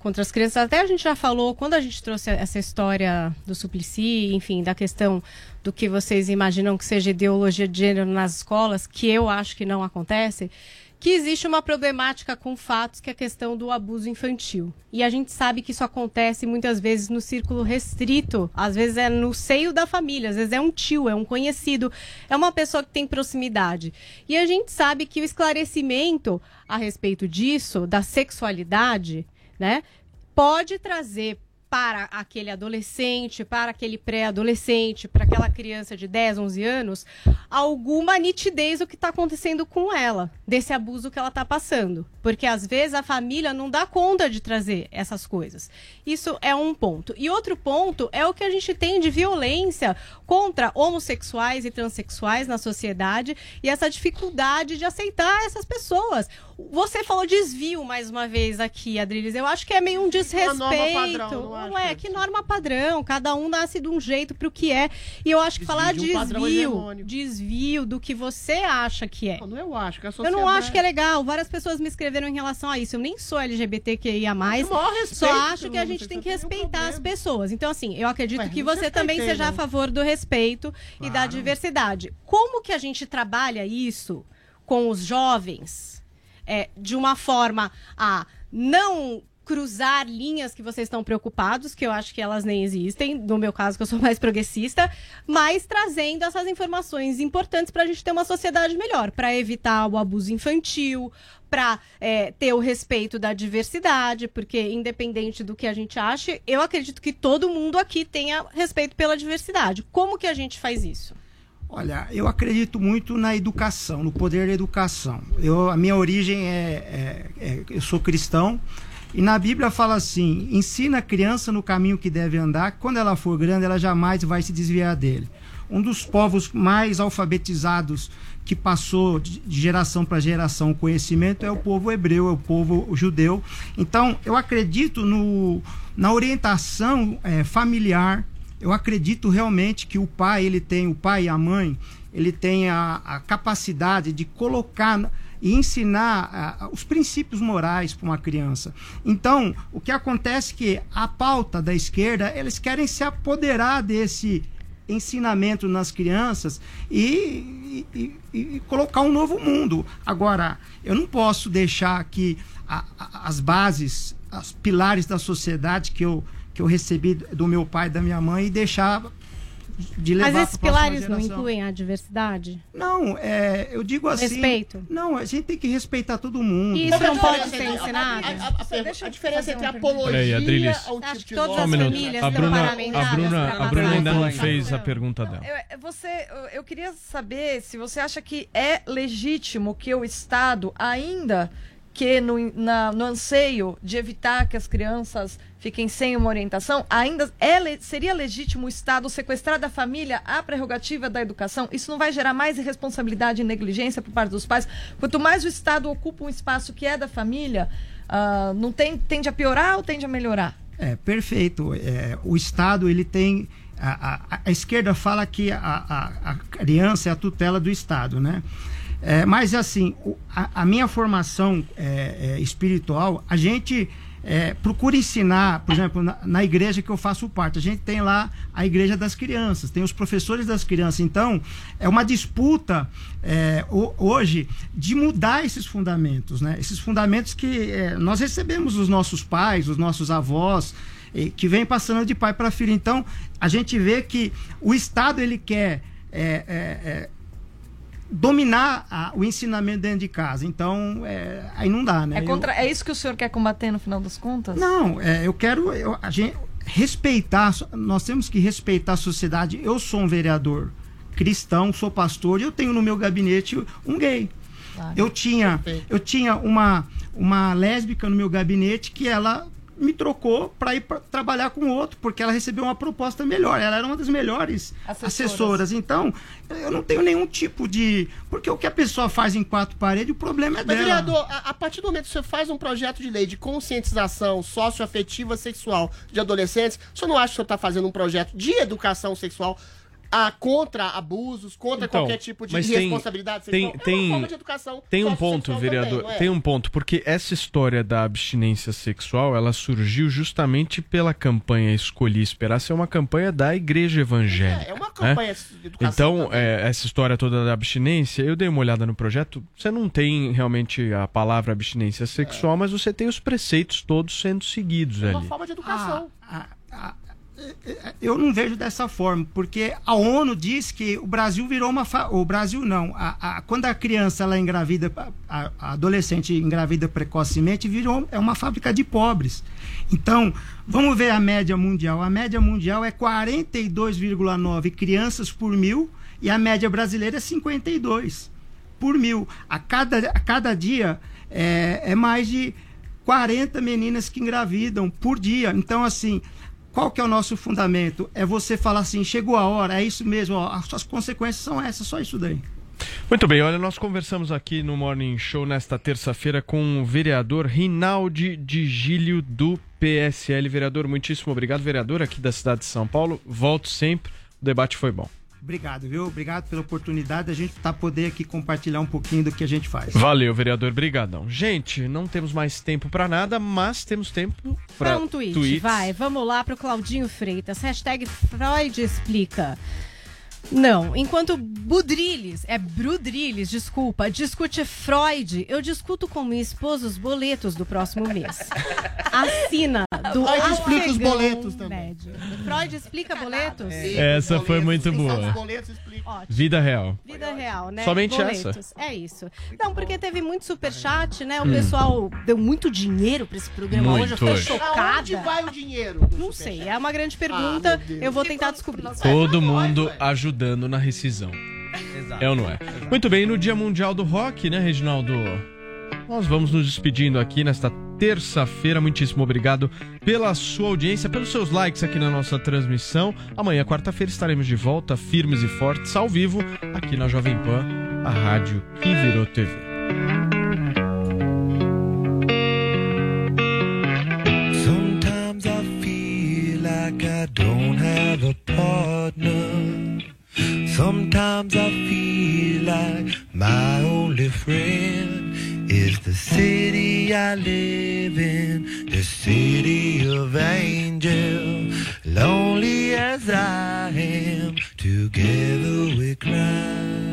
contra as crianças. Até a gente já falou, quando a gente trouxe essa história do Suplicy, enfim, da questão do que vocês imaginam que seja ideologia de gênero nas escolas, que eu acho que não acontece, que existe uma problemática com fatos que é a questão do abuso infantil. E a gente sabe que isso acontece muitas vezes no círculo restrito, às vezes é no seio da família, às vezes é um tio, é um conhecido, é uma pessoa que tem proximidade. E a gente sabe que o esclarecimento a respeito disso, da sexualidade, né, pode trazer para aquele adolescente, para aquele pré-adolescente, para aquela criança de 10, 11 anos, alguma nitidez o que está acontecendo com ela, desse abuso que ela está passando. Porque às vezes a família não dá conta de trazer essas coisas. Isso é um ponto. E outro ponto é o que a gente tem de violência contra homossexuais e transexuais na sociedade e essa dificuldade de aceitar essas pessoas. Você falou desvio mais uma vez aqui, Adriles. Eu acho que é meio um desrespeito. Não não é, que norma padrão. Cada um nasce de um jeito pro que é. E eu acho que falar de um desvio, desvio do que você acha que é. Não, eu acho que a Eu não acho que é legal. Várias pessoas me escreveram em relação a isso. Eu nem sou LGBTQIA+. O respeito Só acho que a gente tem que respeitar as pessoas. Então, assim, eu acredito que não você também seja a não. favor do respeito e da diversidade. Como que a gente trabalha isso com os jovens é, de uma forma a não cruzar linhas que vocês estão preocupados, que eu acho que elas nem existem, no meu caso, que eu sou mais progressista, mas trazendo essas informações importantes para a gente ter uma sociedade melhor, para evitar o abuso infantil, para ter o respeito da diversidade, porque independente do que a gente ache, eu acredito que todo mundo aqui tenha respeito pela diversidade. Como que a gente faz isso? Olha, eu acredito muito na educação, no poder da educação. Eu, a minha origem é, é- é- eu sou cristão e na Bíblia fala assim: ensina a criança no caminho que deve andar, quando ela for grande, ela jamais vai se desviar dele. Um dos povos mais alfabetizados que passou de geração para geração o conhecimento é o povo hebreu, é o povo judeu. Então, eu acredito no, na orientação eh, familiar, eu acredito realmente que o pai, ele tem, o pai e a mãe, ele tem a, a capacidade de colocar e ensinar ah, os princípios morais para uma criança. Então, o que acontece é que a pauta da esquerda, eles querem se apoderar desse ensinamento nas crianças e, e- e- colocar um novo mundo. Agora, eu não posso deixar que a- a- as bases, os pilares da sociedade que eu, que eu recebi do meu pai e da minha mãe e deixar de levar Mas esses pilares não incluem a diversidade? Não, é, eu digo assim. Respeito. Não, a gente tem que respeitar todo mundo. E isso não pode ser ensinado? A, a- a- a diferença entre apologia Peraí, Adriles. ao tipo de todas um as famílias A estão Bruna, a paramentadas Bruna, a Bruna ainda não fez a pergunta dela. Eu- Você, eu queria saber se você acha que é legítimo que o Estado, ainda que no, na- no anseio de evitar que as crianças fiquem sem uma orientação, ainda é, seria legítimo o Estado sequestrar da família a prerrogativa da educação? Isso não vai gerar mais irresponsabilidade e negligência por parte dos pais? Quanto mais o Estado ocupa um espaço que é da família, ah, não tem, tende a piorar ou tende a melhorar? É, perfeito. É, o Estado, ele tem. A, a- a esquerda fala que a- a criança é a tutela do Estado, né? É, mas, assim, a, a minha formação é, é, espiritual, a gente é, procura ensinar, por exemplo, na, na igreja que eu faço parte, a gente tem lá a igreja das crianças, tem os professores das crianças. Então, é uma disputa é, ho- hoje de mudar esses fundamentos, né? Esses fundamentos que é, nós recebemos dos nossos pais, dos nossos avós, que vem passando de pai para filho. Então, a gente vê que o Estado ele quer é, é, dominar a- o ensinamento dentro de casa. Então, é, aí não dá, né? É, Eu- contra, é isso que o senhor quer combater no final das contas? não, é, eu quero eu- a gente respeitar. Nós temos que respeitar a sociedade. Eu sou um vereador cristão, sou pastor e eu tenho no meu gabinete um gay. Eu tinha, eu tinha uma, uma lésbica no meu gabinete que ela me trocou para ir pra trabalhar com outro, porque ela recebeu uma proposta melhor. Ela era uma das melhores Assessoras. assessoras. Então, eu não tenho nenhum tipo de. Porque o que a pessoa faz em quatro paredes, o problema é Mas, dela. vereador, a, a partir do momento que você faz um projeto de lei de conscientização socioafetiva sexual de adolescentes, o senhor não acha que senhor está fazendo um projeto de educação sexual ah, contra abusos, contra Então, qualquer tipo de mas tem- irresponsabilidade tem- sexual? é tem- uma forma de educação Tem um ponto, também, vereador. não é? Tem um ponto, porque essa história da abstinência sexual, ela surgiu justamente pela campanha Escolhi Esperar ser uma campanha da Igreja Evangélica. É, é uma né? campanha de educação Então, é, essa história toda da abstinência, eu dei uma olhada no projeto. Você não tem realmente a palavra abstinência sexual, mas você tem os preceitos todos sendo seguidos É uma ali. forma de educação. Eu não vejo dessa forma, porque a ONU diz que o Brasil virou uma. Fa... O Brasil não. A, a- quando a criança ela engravida, a, a adolescente engravida precocemente, virou é uma fábrica de pobres. Então, vamos ver a média mundial. A média mundial é 42,9 crianças por mil e a média brasileira é 52 por mil. A cada, a cada dia é, é mais de 40 meninas que engravidam por dia. Então, assim, qual que é o nosso fundamento? É você falar assim, chegou a hora, é isso mesmo, ó, as suas consequências são essas, só isso daí. Muito bem, olha, nós conversamos aqui no Morning Show nesta terça-feira com o vereador Rinaldi de Gílio do PSL. Vereador, muitíssimo obrigado, vereador aqui da cidade de São Paulo. Volto sempre, o debate foi bom. Obrigado, viu? Obrigado pela oportunidade de a gente tá poder aqui compartilhar um pouquinho do que a gente faz. Valeu, vereador, brigadão. Gente, não temos mais tempo pra nada, mas temos tempo pra Pra um tweet, tweets. vai. Vamos lá pro Claudinho Freitas. Hashtag Freud explica. Não, enquanto Budrilles, é Brudrilles, desculpa, discute Freud, eu discuto com minha esposa os boletos do próximo mês. Assina do Freud explica os boletos também. médio. Freud explica boletos? Essa foi muito boa. Vida real. Vida real, né? Somente Boletos. essa? É isso. Não, porque teve muito superchat, né? O Hum. pessoal deu muito dinheiro pra esse programa Muito hoje. Eu fiquei hoje. chocada. Aonde vai o dinheiro? Não sei, é uma grande pergunta. Ah, meu Deus. eu vou tentar descobrir. Todo mundo ajudando na rescisão. É ou não é? Muito bem, no Dia Mundial do Rock, né, Reginaldo? Nós vamos nos despedindo aqui nesta terça-feira. Muitíssimo obrigado pela sua audiência, pelos seus likes aqui na nossa transmissão. Amanhã, quarta-feira, estaremos de volta, firmes e fortes, ao vivo, aqui na Jovem Pan, a rádio que virou TV. Sometimes I feel like I don't have a partner. Sometimes I feel like my only friend the city I live in, the city of angels. Lonely as I am, together we cry.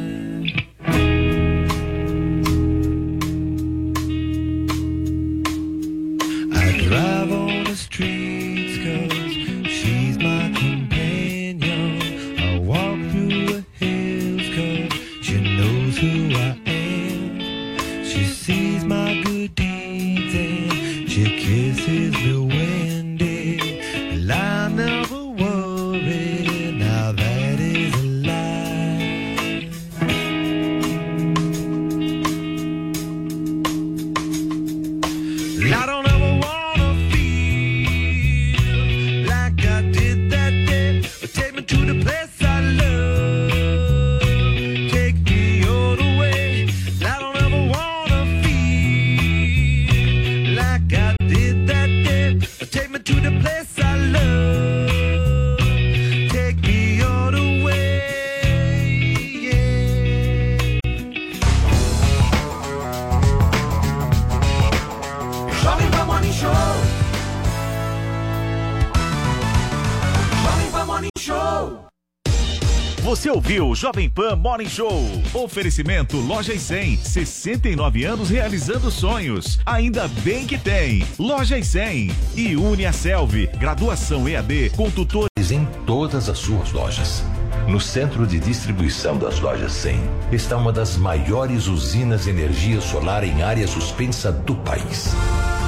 Jovem Pan Morning Show. Oferecimento Loja e 100, 69 anos realizando sonhos. Ainda bem que tem. Loja e 100 e Unia Selvi, graduação EAD com tutor em todas as suas lojas. No centro de distribuição das lojas 100 está uma das maiores usinas de energia solar em área suspensa do país.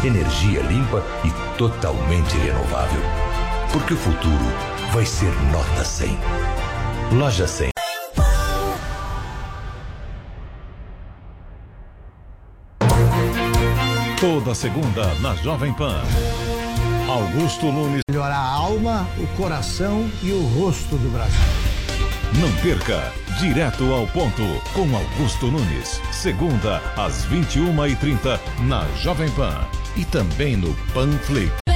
Energia limpa e totalmente renovável. Porque o futuro vai ser nota 100. Loja 100. Toda segunda na Jovem Pan. Augusto Nunes. Melhorar a alma, o coração e o rosto do Brasil. Não perca, direto ao ponto, com Augusto Nunes. Segunda, às 21h30, na Jovem Pan. E também no Panflix.